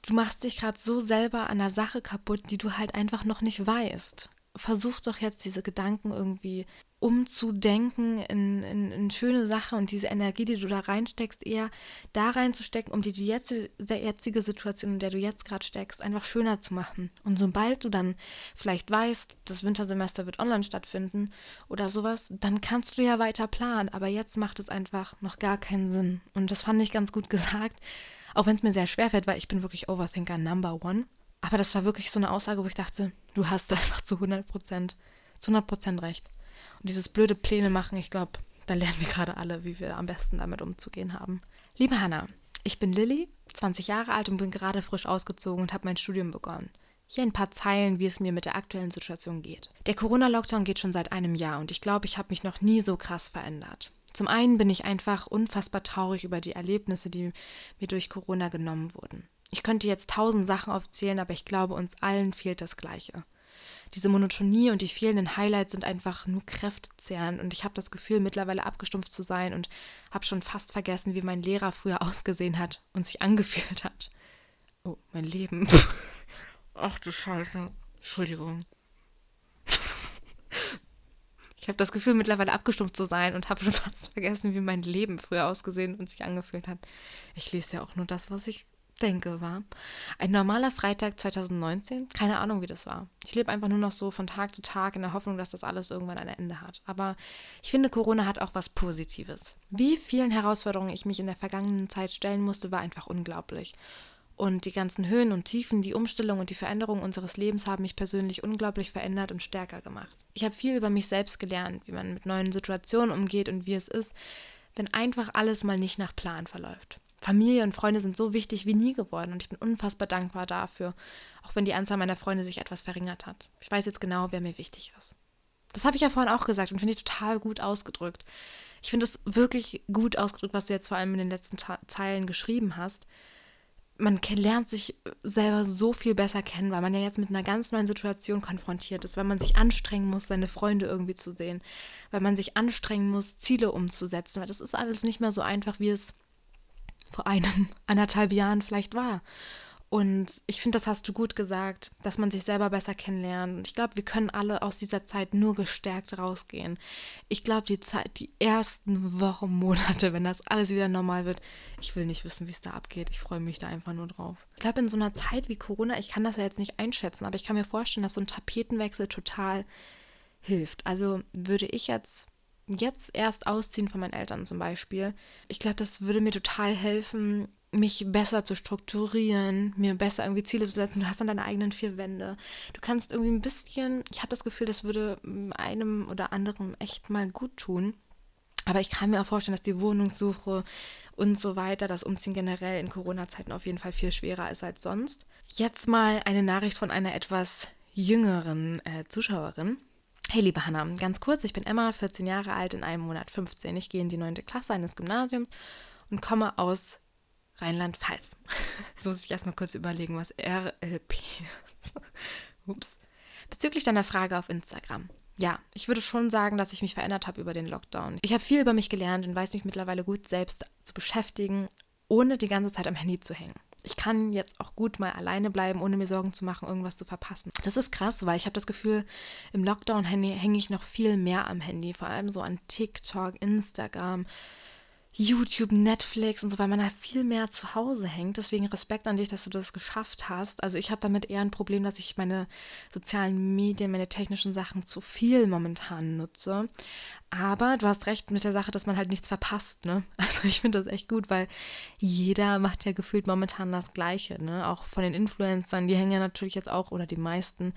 du machst dich gerade so selber an der Sache kaputt, die du halt einfach noch nicht weißt. Versuch doch jetzt diese Gedanken irgendwie umzudenken in, in, in schöne Sachen und diese Energie, die du da reinsteckst, eher da reinzustecken, um die, die jetzige, jetzige Situation, in der du jetzt gerade steckst, einfach schöner zu machen. Und sobald du dann vielleicht weißt, das Wintersemester wird online stattfinden oder sowas, dann kannst du ja weiter planen. Aber jetzt macht es einfach noch gar keinen Sinn. Und das fand ich ganz gut gesagt, auch wenn es mir sehr schwer fällt, weil ich bin wirklich Overthinker Number One. Aber das war wirklich so eine Aussage, wo ich dachte, du hast einfach zu 100 Prozent, zu 100 Prozent recht. Und dieses blöde Pläne machen, ich glaube, da lernen wir gerade alle, wie wir am besten damit umzugehen haben. Liebe Hanna, ich bin Lilly, 20 Jahre alt und bin gerade frisch ausgezogen und habe mein Studium begonnen. Hier ein paar Zeilen, wie es mir mit der aktuellen Situation geht. Der Corona-Lockdown geht schon seit einem Jahr und ich glaube, ich habe mich noch nie so krass verändert. Zum einen bin ich einfach unfassbar traurig über die Erlebnisse, die mir durch Corona genommen wurden. Ich könnte jetzt tausend Sachen aufzählen, aber ich glaube, uns allen fehlt das Gleiche diese Monotonie und die fehlenden Highlights sind einfach nur kräftezehrend und ich habe das Gefühl, mittlerweile abgestumpft zu sein und habe schon fast vergessen, wie mein Lehrer früher ausgesehen hat und sich angefühlt hat. Oh, mein Leben. Ach du Scheiße. Entschuldigung. Ich habe das Gefühl, mittlerweile abgestumpft zu sein und habe schon fast vergessen, wie mein Leben früher ausgesehen und sich angefühlt hat. Ich lese ja auch nur das, was ich denke, war. Ein normaler Freitag 2019, keine Ahnung, wie das war. Ich lebe einfach nur noch so von Tag zu Tag in der Hoffnung, dass das alles irgendwann ein Ende hat. Aber ich finde, Corona hat auch was Positives. Wie vielen Herausforderungen ich mich in der vergangenen Zeit stellen musste, war einfach unglaublich. Und die ganzen Höhen und Tiefen, die Umstellung und die Veränderung unseres Lebens haben mich persönlich unglaublich verändert und stärker gemacht. Ich habe viel über mich selbst gelernt, wie man mit neuen Situationen umgeht und wie es ist, wenn einfach alles mal nicht nach Plan verläuft. Familie und Freunde sind so wichtig wie nie geworden und ich bin unfassbar dankbar dafür, auch wenn die Anzahl meiner Freunde sich etwas verringert hat. Ich weiß jetzt genau, wer mir wichtig ist. Das habe ich ja vorhin auch gesagt und finde ich total gut ausgedrückt. Ich finde es wirklich gut ausgedrückt, was du jetzt vor allem in den letzten Zeilen geschrieben hast. Man lernt sich selber so viel besser kennen, weil man ja jetzt mit einer ganz neuen Situation konfrontiert ist, weil man sich anstrengen muss, seine Freunde irgendwie zu sehen, weil man sich anstrengen muss, Ziele umzusetzen, weil das ist alles nicht mehr so einfach, wie es vor einem anderthalb Jahren vielleicht war. Und ich finde, das hast du gut gesagt, dass man sich selber besser kennenlernt. Und ich glaube, wir können alle aus dieser Zeit nur gestärkt rausgehen. Ich glaube, die Zeit, die ersten Wochen, Monate, wenn das alles wieder normal wird, ich will nicht wissen, wie es da abgeht. Ich freue mich da einfach nur drauf. Ich glaube, in so einer Zeit wie Corona, ich kann das ja jetzt nicht einschätzen, aber ich kann mir vorstellen, dass so ein Tapetenwechsel total hilft. Also würde ich jetzt jetzt erst ausziehen von meinen Eltern zum Beispiel. Ich glaube, das würde mir total helfen, mich besser zu strukturieren, mir besser irgendwie Ziele zu setzen. Du hast dann deine eigenen vier Wände. Du kannst irgendwie ein bisschen, ich habe das Gefühl, das würde einem oder anderem echt mal gut tun. Aber ich kann mir auch vorstellen, dass die Wohnungssuche und so weiter, das Umziehen generell in Corona-Zeiten auf jeden Fall viel schwerer ist als sonst. Jetzt mal eine Nachricht von einer etwas jüngeren äh, Zuschauerin. Hey liebe Hanna, ganz kurz, ich bin Emma, 14 Jahre alt, in einem Monat 15. Ich gehe in die 9. Klasse eines Gymnasiums und komme aus Rheinland-Pfalz. Jetzt muss ich erstmal kurz überlegen, was RLP ist. Ups. Bezüglich deiner Frage auf Instagram. Ja, ich würde schon sagen, dass ich mich verändert habe über den Lockdown. Ich habe viel über mich gelernt und weiß mich mittlerweile gut selbst zu beschäftigen, ohne die ganze Zeit am Handy zu hängen ich kann jetzt auch gut mal alleine bleiben, ohne mir Sorgen zu machen, irgendwas zu verpassen. Das ist krass, weil ich habe das Gefühl, im Lockdown hänge ich noch viel mehr am Handy, vor allem so an TikTok, Instagram, YouTube, Netflix und so, weil man da viel mehr zu Hause hängt. Deswegen Respekt an dich, dass du das geschafft hast. Also ich habe damit eher ein Problem, dass ich meine sozialen Medien, meine technischen Sachen zu viel momentan nutze. Aber du hast recht mit der Sache, dass man halt nichts verpasst, ne? Also ich finde das echt gut, weil jeder macht ja gefühlt momentan das Gleiche, ne? Auch von den Influencern, die hängen ja natürlich jetzt auch, oder die meisten,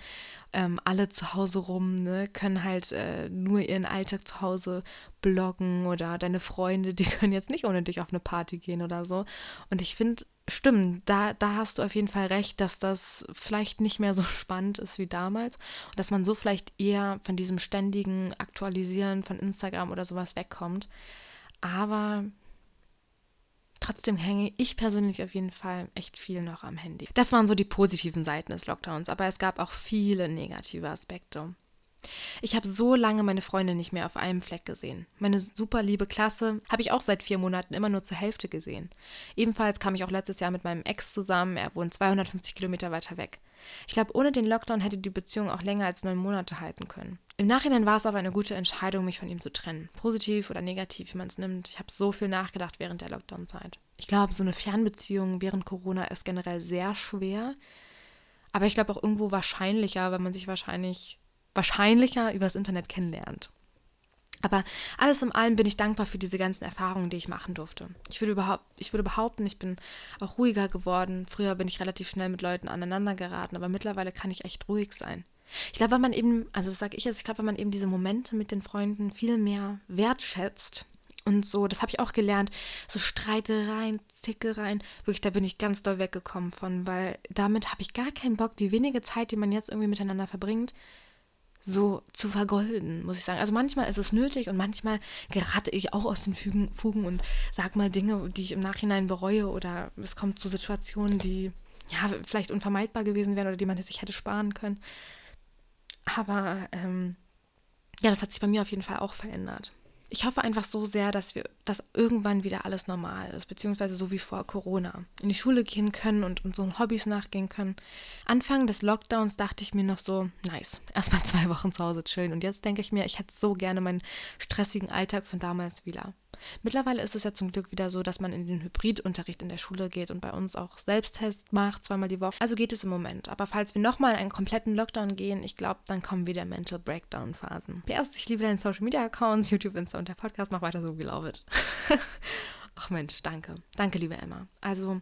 ähm, alle zu Hause rum, ne? Können halt äh, nur ihren Alltag zu Hause bloggen oder deine Freunde, die können jetzt nicht ohne dich auf eine Party gehen oder so. Und ich finde, stimmt, da, da hast du auf jeden Fall recht, dass das vielleicht nicht mehr so spannend ist wie damals und dass man so vielleicht eher von diesem ständigen Aktualisieren von Instagram oder sowas wegkommt. Aber trotzdem hänge ich persönlich auf jeden Fall echt viel noch am Handy. Das waren so die positiven Seiten des Lockdowns, aber es gab auch viele negative Aspekte. Ich habe so lange meine Freunde nicht mehr auf einem Fleck gesehen. Meine super liebe Klasse habe ich auch seit vier Monaten immer nur zur Hälfte gesehen. Ebenfalls kam ich auch letztes Jahr mit meinem Ex zusammen. Er wohnt 250 Kilometer weiter weg. Ich glaube, ohne den Lockdown hätte die Beziehung auch länger als neun Monate halten können. Im Nachhinein war es aber eine gute Entscheidung, mich von ihm zu trennen. Positiv oder negativ, wie man es nimmt. Ich habe so viel nachgedacht während der Lockdown-Zeit. Ich glaube, so eine Fernbeziehung während Corona ist generell sehr schwer. Aber ich glaube auch irgendwo wahrscheinlicher, weil man sich wahrscheinlich wahrscheinlicher übers Internet kennenlernt. Aber alles in allem bin ich dankbar für diese ganzen Erfahrungen, die ich machen durfte. Ich würde, überhaupt, ich würde behaupten, ich bin auch ruhiger geworden. Früher bin ich relativ schnell mit Leuten aneinander geraten, aber mittlerweile kann ich echt ruhig sein. Ich glaube, wenn man eben, also das sage ich jetzt, ich glaube, wenn man eben diese Momente mit den Freunden viel mehr wertschätzt und so, das habe ich auch gelernt, so Streitereien, Zickereien, wirklich, da bin ich ganz doll weggekommen von, weil damit habe ich gar keinen Bock, die wenige Zeit, die man jetzt irgendwie miteinander verbringt, so zu vergolden, muss ich sagen. Also manchmal ist es nötig und manchmal gerate ich auch aus den Fugen, Fugen und sage mal Dinge, die ich im Nachhinein bereue oder es kommt zu Situationen, die ja vielleicht unvermeidbar gewesen wären oder die man sich hätte sparen können. Aber ähm, ja, das hat sich bei mir auf jeden Fall auch verändert. Ich hoffe einfach so sehr, dass wir, dass irgendwann wieder alles normal ist, beziehungsweise so wie vor Corona. In die Schule gehen können und unseren Hobbys nachgehen können. Anfang des Lockdowns dachte ich mir noch so, nice, erstmal zwei Wochen zu Hause chillen. Und jetzt denke ich mir, ich hätte so gerne meinen stressigen Alltag von damals wieder. Mittlerweile ist es ja zum Glück wieder so, dass man in den Hybridunterricht in der Schule geht und bei uns auch Selbsttest macht, zweimal die Woche. Also geht es im Moment. Aber falls wir nochmal in einen kompletten Lockdown gehen, ich glaube, dann kommen wieder Mental Breakdown-Phasen. PS, ich liebe deine Social Media Accounts, YouTube, Insta und der Podcast. Mach weiter so, wie it. Ach Mensch, danke. Danke, liebe Emma. Also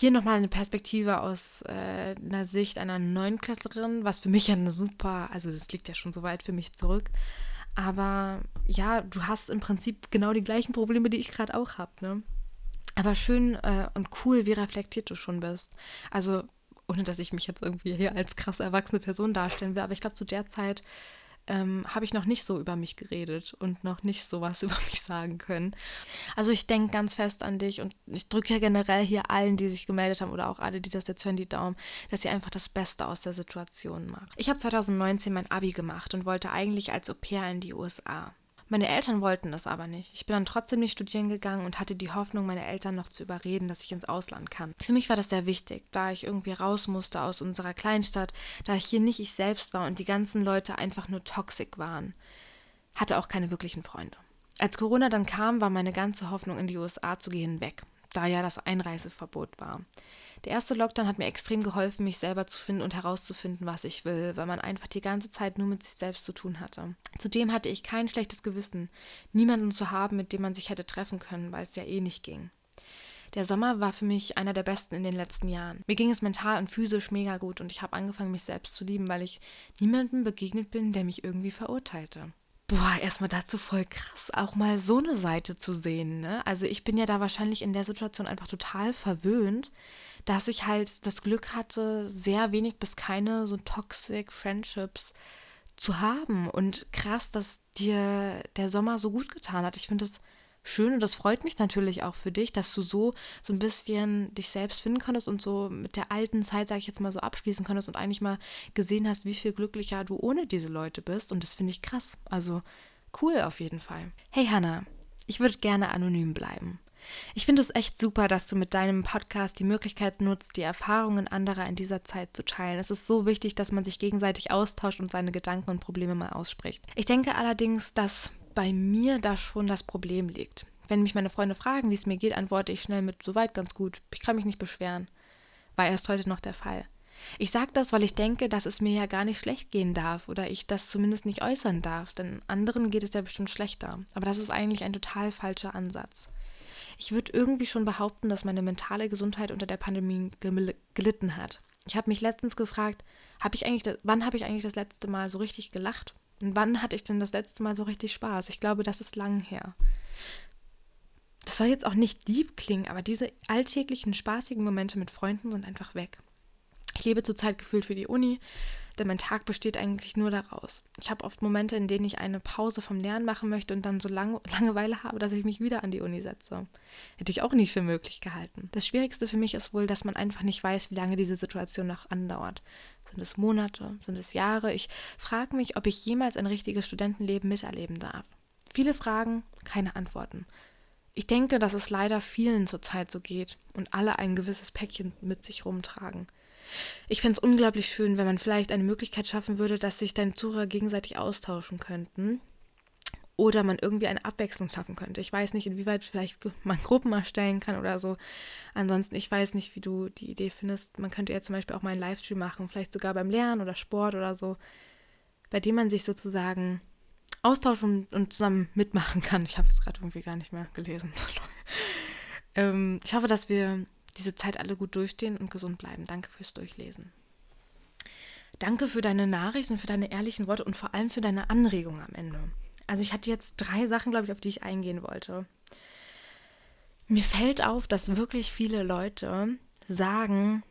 hier nochmal eine Perspektive aus äh, einer Sicht einer Neunklässlerin, was für mich ja eine super, also das liegt ja schon so weit für mich zurück, aber ja, du hast im Prinzip genau die gleichen Probleme, die ich gerade auch habe. Ne? Aber schön äh, und cool, wie reflektiert du schon bist. Also, ohne dass ich mich jetzt irgendwie hier als krass erwachsene Person darstellen will, aber ich glaube, zu der Zeit ähm, habe ich noch nicht so über mich geredet und noch nicht so was über mich sagen können. Also ich denke ganz fest an dich und ich drücke ja generell hier allen, die sich gemeldet haben oder auch alle, die das jetzt hören, die Daumen, dass ihr einfach das Beste aus der Situation macht. Ich habe 2019 mein Abi gemacht und wollte eigentlich als Au pair in die USA. Meine Eltern wollten das aber nicht. Ich bin dann trotzdem nicht studieren gegangen und hatte die Hoffnung, meine Eltern noch zu überreden, dass ich ins Ausland kann. Für mich war das sehr wichtig, da ich irgendwie raus musste aus unserer Kleinstadt, da ich hier nicht ich selbst war und die ganzen Leute einfach nur toxisch waren. Hatte auch keine wirklichen Freunde. Als Corona dann kam, war meine ganze Hoffnung, in die USA zu gehen, weg, da ja das Einreiseverbot war. Der erste Lockdown hat mir extrem geholfen, mich selber zu finden und herauszufinden, was ich will, weil man einfach die ganze Zeit nur mit sich selbst zu tun hatte. Zudem hatte ich kein schlechtes Gewissen, niemanden zu haben, mit dem man sich hätte treffen können, weil es ja eh nicht ging. Der Sommer war für mich einer der besten in den letzten Jahren. Mir ging es mental und physisch mega gut und ich habe angefangen, mich selbst zu lieben, weil ich niemandem begegnet bin, der mich irgendwie verurteilte. Boah, erstmal dazu voll krass, auch mal so eine Seite zu sehen. Ne? Also ich bin ja da wahrscheinlich in der Situation einfach total verwöhnt, dass ich halt das Glück hatte, sehr wenig bis keine so toxic Friendships zu haben. Und krass, dass dir der Sommer so gut getan hat. Ich finde das schön und das freut mich natürlich auch für dich, dass du so so ein bisschen dich selbst finden konntest und so mit der alten Zeit, sage ich jetzt mal, so abschließen konntest und eigentlich mal gesehen hast, wie viel glücklicher du ohne diese Leute bist. Und das finde ich krass. Also cool auf jeden Fall. Hey Hannah, ich würde gerne anonym bleiben. Ich finde es echt super, dass du mit deinem Podcast die Möglichkeit nutzt, die Erfahrungen anderer in dieser Zeit zu teilen. Es ist so wichtig, dass man sich gegenseitig austauscht und seine Gedanken und Probleme mal ausspricht. Ich denke allerdings, dass bei mir da schon das Problem liegt. Wenn mich meine Freunde fragen, wie es mir geht, antworte ich schnell mit soweit ganz gut. Ich kann mich nicht beschweren. War erst heute noch der Fall. Ich sage das, weil ich denke, dass es mir ja gar nicht schlecht gehen darf oder ich das zumindest nicht äußern darf, denn anderen geht es ja bestimmt schlechter. Aber das ist eigentlich ein total falscher Ansatz. Ich würde irgendwie schon behaupten, dass meine mentale Gesundheit unter der Pandemie gelitten hat. Ich habe mich letztens gefragt, hab ich eigentlich, wann habe ich eigentlich das letzte Mal so richtig gelacht? Und wann hatte ich denn das letzte Mal so richtig Spaß? Ich glaube, das ist lang her. Das soll jetzt auch nicht deep klingen, aber diese alltäglichen, spaßigen Momente mit Freunden sind einfach weg. Ich lebe zurzeit gefühlt für die Uni, denn mein Tag besteht eigentlich nur daraus. Ich habe oft Momente, in denen ich eine Pause vom Lernen machen möchte und dann so Lang Langeweile habe, dass ich mich wieder an die Uni setze. Hätte ich auch nicht für möglich gehalten. Das Schwierigste für mich ist wohl, dass man einfach nicht weiß, wie lange diese Situation noch andauert. Sind es Monate? Sind es Jahre? Ich frage mich, ob ich jemals ein richtiges Studentenleben miterleben darf. Viele Fragen, keine Antworten. Ich denke, dass es leider vielen zurzeit so geht und alle ein gewisses Päckchen mit sich rumtragen. Ich fände es unglaublich schön, wenn man vielleicht eine Möglichkeit schaffen würde, dass sich deine Zuhörer gegenseitig austauschen könnten. Oder man irgendwie eine Abwechslung schaffen könnte. Ich weiß nicht, inwieweit vielleicht man Gruppen erstellen kann oder so. Ansonsten, ich weiß nicht, wie du die Idee findest. Man könnte ja zum Beispiel auch mal einen Livestream machen, vielleicht sogar beim Lernen oder Sport oder so, bei dem man sich sozusagen austauschen und zusammen mitmachen kann. Ich habe es gerade irgendwie gar nicht mehr gelesen. ähm, ich hoffe, dass wir diese Zeit alle gut durchstehen und gesund bleiben. Danke fürs Durchlesen. Danke für deine Nachrichten für deine ehrlichen Worte und vor allem für deine Anregung am Ende. Also ich hatte jetzt drei Sachen, glaube ich, auf die ich eingehen wollte. Mir fällt auf, dass wirklich viele Leute sagen,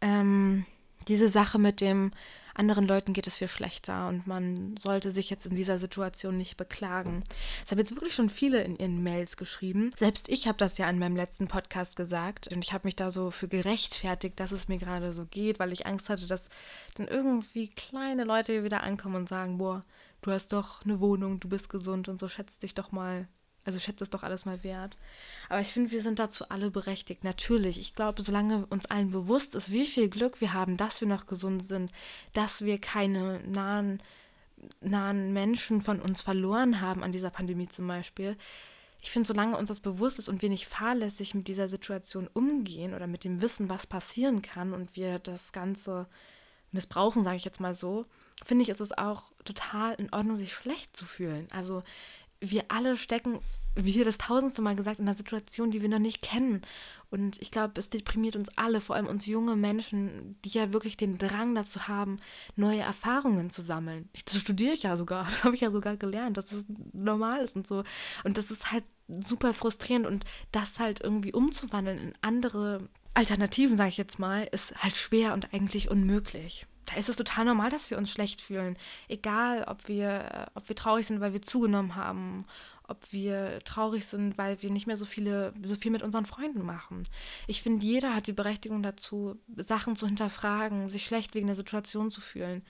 ähm, diese Sache mit dem anderen Leuten geht es viel schlechter und man sollte sich jetzt in dieser Situation nicht beklagen. Das haben jetzt wirklich schon viele in ihren Mails geschrieben. Selbst ich habe das ja in meinem letzten Podcast gesagt und ich habe mich da so für gerechtfertigt, dass es mir gerade so geht, weil ich Angst hatte, dass dann irgendwie kleine Leute wieder ankommen und sagen, boah, du hast doch eine Wohnung, du bist gesund und so schätzt dich doch mal also schätze es doch alles mal wert. Aber ich finde, wir sind dazu alle berechtigt. Natürlich, ich glaube, solange uns allen bewusst ist, wie viel Glück wir haben, dass wir noch gesund sind, dass wir keine nahen, nahen Menschen von uns verloren haben an dieser Pandemie zum Beispiel. Ich finde, solange uns das bewusst ist und wir nicht fahrlässig mit dieser Situation umgehen oder mit dem Wissen, was passieren kann und wir das Ganze missbrauchen, sage ich jetzt mal so, finde ich, ist es auch total in Ordnung, sich schlecht zu fühlen. Also wir alle stecken, wie hier das tausendste Mal gesagt, in einer Situation, die wir noch nicht kennen. Und ich glaube, es deprimiert uns alle, vor allem uns junge Menschen, die ja wirklich den Drang dazu haben, neue Erfahrungen zu sammeln. Das studiere ich ja sogar, das habe ich ja sogar gelernt, dass das normal ist und so. Und das ist halt super frustrierend und das halt irgendwie umzuwandeln in andere Alternativen, sage ich jetzt mal, ist halt schwer und eigentlich unmöglich da ist es total normal, dass wir uns schlecht fühlen. Egal, ob wir, ob wir traurig sind, weil wir zugenommen haben, ob wir traurig sind, weil wir nicht mehr so viele, so viel mit unseren Freunden machen. Ich finde, jeder hat die Berechtigung dazu, Sachen zu hinterfragen, sich schlecht wegen der Situation zu fühlen.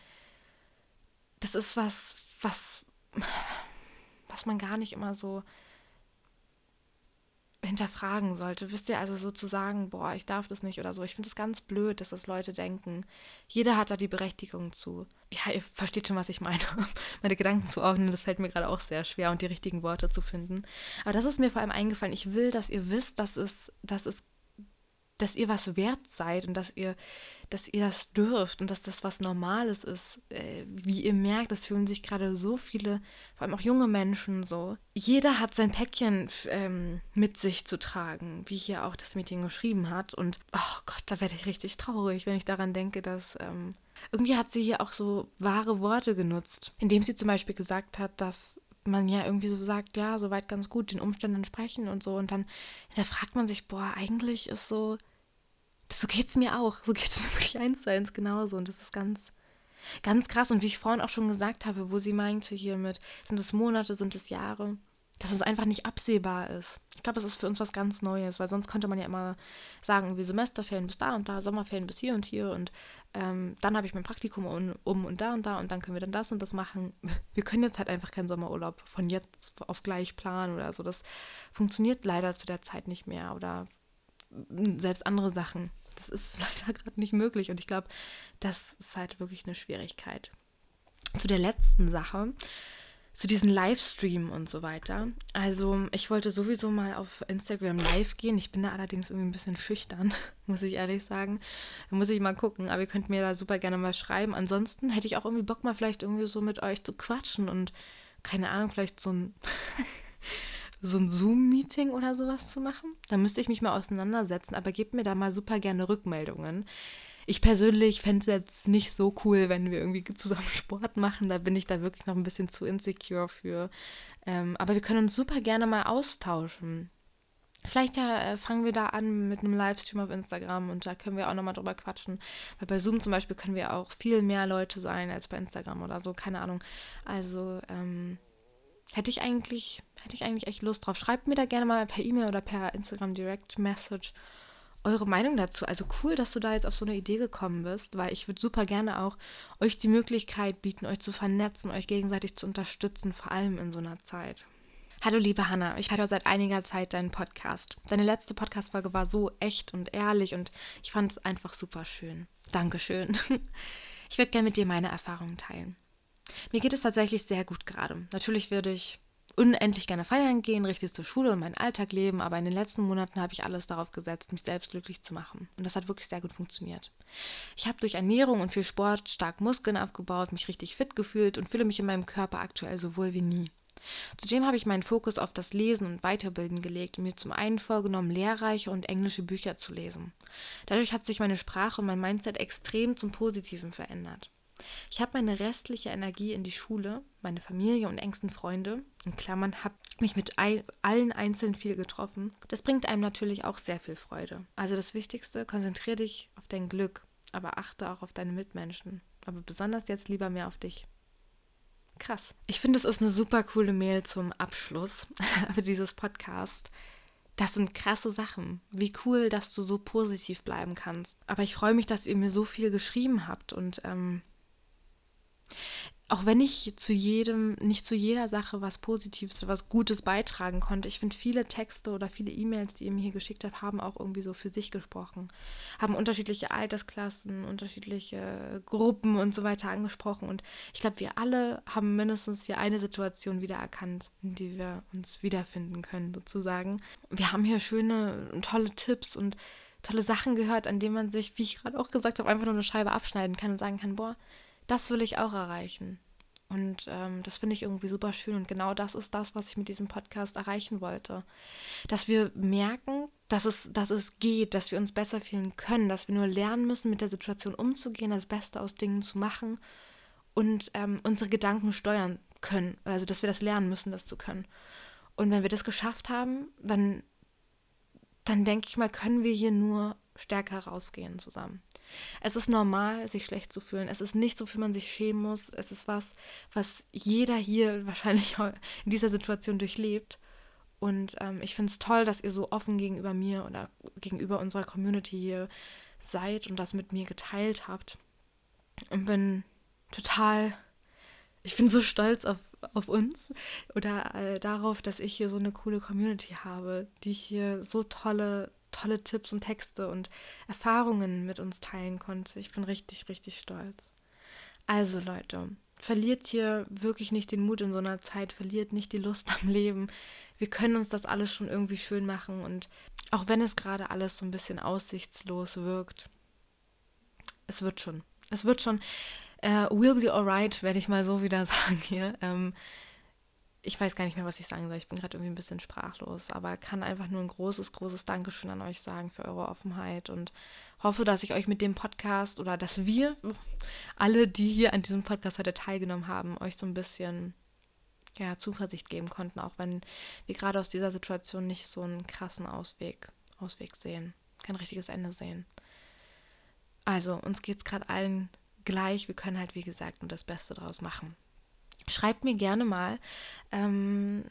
Das ist was, was, was man gar nicht immer so hinterfragen sollte. Wisst ihr, also sozusagen, boah, ich darf das nicht oder so. Ich finde es ganz blöd, dass das Leute denken. Jeder hat da die Berechtigung zu. Ja, ihr versteht schon, was ich meine. Meine Gedanken zu ordnen, das fällt mir gerade auch sehr schwer und die richtigen Worte zu finden. Aber das ist mir vor allem eingefallen. Ich will, dass ihr wisst, dass es, dass es dass ihr was wert seid und dass ihr, dass ihr das dürft und dass das was Normales ist. Äh, wie ihr merkt, es fühlen sich gerade so viele, vor allem auch junge Menschen so. Jeder hat sein Päckchen ähm, mit sich zu tragen, wie hier auch das Mädchen geschrieben hat. Und oh Gott, da werde ich richtig traurig, wenn ich daran denke, dass ähm, irgendwie hat sie hier auch so wahre Worte genutzt, indem sie zum Beispiel gesagt hat, dass man ja irgendwie so sagt, ja, soweit ganz gut, den Umständen entsprechen und so. Und dann da fragt man sich, boah, eigentlich ist so, so geht es mir auch. So geht es mir wirklich eins zu eins genauso. Und das ist ganz, ganz krass. Und wie ich vorhin auch schon gesagt habe, wo sie meinte hier sind es Monate, sind es Jahre, dass es einfach nicht absehbar ist. Ich glaube, das ist für uns was ganz Neues, weil sonst könnte man ja immer sagen, wie Semesterferien bis da und da, Sommerferien bis hier und hier und ähm, dann habe ich mein Praktikum um, um, und da und da und dann können wir dann das und das machen. Wir können jetzt halt einfach keinen Sommerurlaub von jetzt auf gleich planen oder so. Das funktioniert leider zu der Zeit nicht mehr oder selbst andere Sachen. Das ist leider gerade nicht möglich und ich glaube, das ist halt wirklich eine Schwierigkeit. Zu der letzten Sache zu diesen Livestream und so weiter. Also ich wollte sowieso mal auf Instagram live gehen. Ich bin da allerdings irgendwie ein bisschen schüchtern, muss ich ehrlich sagen. Da muss ich mal gucken, aber ihr könnt mir da super gerne mal schreiben. Ansonsten hätte ich auch irgendwie Bock mal vielleicht irgendwie so mit euch zu quatschen und keine Ahnung, vielleicht so ein so ein Zoom-Meeting oder sowas zu machen. Da müsste ich mich mal auseinandersetzen, aber gebt mir da mal super gerne Rückmeldungen. Ich persönlich fände es jetzt nicht so cool, wenn wir irgendwie zusammen Sport machen. Da bin ich da wirklich noch ein bisschen zu insecure für. Ähm, aber wir können uns super gerne mal austauschen. Vielleicht ja, äh, fangen wir da an mit einem Livestream auf Instagram und da können wir auch nochmal drüber quatschen. Weil bei Zoom zum Beispiel können wir auch viel mehr Leute sein als bei Instagram oder so, keine Ahnung. Also ähm, hätte ich eigentlich, hätte ich eigentlich echt Lust drauf. Schreibt mir da gerne mal per E-Mail oder per Instagram Direct Message eure Meinung dazu. Also cool, dass du da jetzt auf so eine Idee gekommen bist, weil ich würde super gerne auch euch die Möglichkeit bieten, euch zu vernetzen, euch gegenseitig zu unterstützen, vor allem in so einer Zeit. Hallo liebe Hanna, ich höre seit einiger Zeit deinen Podcast. Deine letzte Podcast-Folge war so echt und ehrlich und ich fand es einfach super schön. Dankeschön. Ich würde gerne mit dir meine Erfahrungen teilen. Mir geht es tatsächlich sehr gut gerade. Natürlich würde ich unendlich gerne feiern gehen, richtig zur Schule und meinen Alltag leben, aber in den letzten Monaten habe ich alles darauf gesetzt, mich selbst glücklich zu machen. Und das hat wirklich sehr gut funktioniert. Ich habe durch Ernährung und viel Sport stark Muskeln aufgebaut, mich richtig fit gefühlt und fühle mich in meinem Körper aktuell so wohl wie nie. Zudem habe ich meinen Fokus auf das Lesen und Weiterbilden gelegt und mir zum einen vorgenommen, lehrreiche und englische Bücher zu lesen. Dadurch hat sich meine Sprache und mein Mindset extrem zum Positiven verändert. Ich habe meine restliche Energie in die Schule, meine Familie und engsten Freunde, in Klammern, habe mich mit allen einzeln viel getroffen. Das bringt einem natürlich auch sehr viel Freude. Also das Wichtigste, konzentriere dich auf dein Glück, aber achte auch auf deine Mitmenschen. aber besonders jetzt lieber mehr auf dich. Krass. Ich finde, es ist eine super coole Mail zum Abschluss für dieses Podcast. Das sind krasse Sachen. Wie cool, dass du so positiv bleiben kannst. Aber ich freue mich, dass ihr mir so viel geschrieben habt und ähm, auch wenn ich zu jedem, nicht zu jeder Sache was Positives was Gutes beitragen konnte, ich finde viele Texte oder viele E-Mails, die ihr mir hier geschickt habt, haben auch irgendwie so für sich gesprochen. Haben unterschiedliche Altersklassen, unterschiedliche Gruppen und so weiter angesprochen. Und ich glaube, wir alle haben mindestens hier eine Situation wiedererkannt, in die wir uns wiederfinden können, sozusagen. Wir haben hier schöne und tolle Tipps und tolle Sachen gehört, an denen man sich, wie ich gerade auch gesagt habe, einfach nur eine Scheibe abschneiden kann und sagen kann, boah, das will ich auch erreichen. Und ähm, das finde ich irgendwie super schön. Und genau das ist das, was ich mit diesem Podcast erreichen wollte. Dass wir merken, dass es, dass es geht, dass wir uns besser fühlen können, dass wir nur lernen müssen, mit der Situation umzugehen, das Beste aus Dingen zu machen und ähm, unsere Gedanken steuern können. Also, dass wir das lernen müssen, das zu können. Und wenn wir das geschafft haben, dann, dann denke ich mal, können wir hier nur stärker rausgehen zusammen. Es ist normal, sich schlecht zu fühlen. Es ist nichts, wofür man sich schämen muss. Es ist was, was jeder hier wahrscheinlich in dieser Situation durchlebt. Und ähm, ich finde es toll, dass ihr so offen gegenüber mir oder gegenüber unserer Community hier seid und das mit mir geteilt habt. Und bin total, ich bin so stolz auf, auf uns oder äh, darauf, dass ich hier so eine coole Community habe, die hier so tolle tolle Tipps und Texte und Erfahrungen mit uns teilen konnte. Ich bin richtig, richtig stolz. Also Leute, verliert hier wirklich nicht den Mut in so einer Zeit, verliert nicht die Lust am Leben. Wir können uns das alles schon irgendwie schön machen und auch wenn es gerade alles so ein bisschen aussichtslos wirkt, es wird schon. Es wird schon. Uh, we'll be alright, werde ich mal so wieder sagen hier. Ähm, ich weiß gar nicht mehr, was ich sagen soll. Ich bin gerade irgendwie ein bisschen sprachlos, aber kann einfach nur ein großes, großes Dankeschön an euch sagen für eure Offenheit und hoffe, dass ich euch mit dem Podcast oder dass wir alle, die hier an diesem Podcast heute teilgenommen haben, euch so ein bisschen ja, Zuversicht geben konnten, auch wenn wir gerade aus dieser Situation nicht so einen krassen Ausweg, Ausweg sehen, kein richtiges Ende sehen. Also, uns geht es gerade allen gleich. Wir können halt, wie gesagt, nur das Beste draus machen. Schreibt mir gerne mal ähm,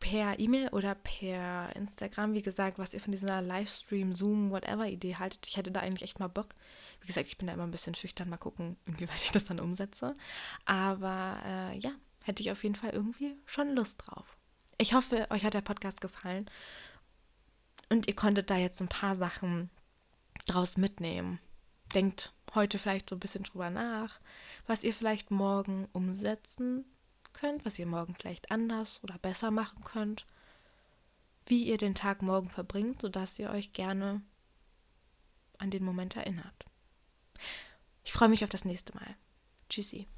per E-Mail oder per Instagram, wie gesagt, was ihr von dieser Livestream, Zoom, whatever Idee haltet. Ich hätte da eigentlich echt mal Bock. Wie gesagt, ich bin da immer ein bisschen schüchtern, mal gucken, inwieweit ich das dann umsetze. Aber äh, ja, hätte ich auf jeden Fall irgendwie schon Lust drauf. Ich hoffe, euch hat der Podcast gefallen und ihr konntet da jetzt ein paar Sachen draus mitnehmen. Denkt heute vielleicht so ein bisschen drüber nach, was ihr vielleicht morgen umsetzen könnt, was ihr morgen vielleicht anders oder besser machen könnt, wie ihr den Tag morgen verbringt, sodass ihr euch gerne an den Moment erinnert. Ich freue mich auf das nächste Mal. Tschüssi.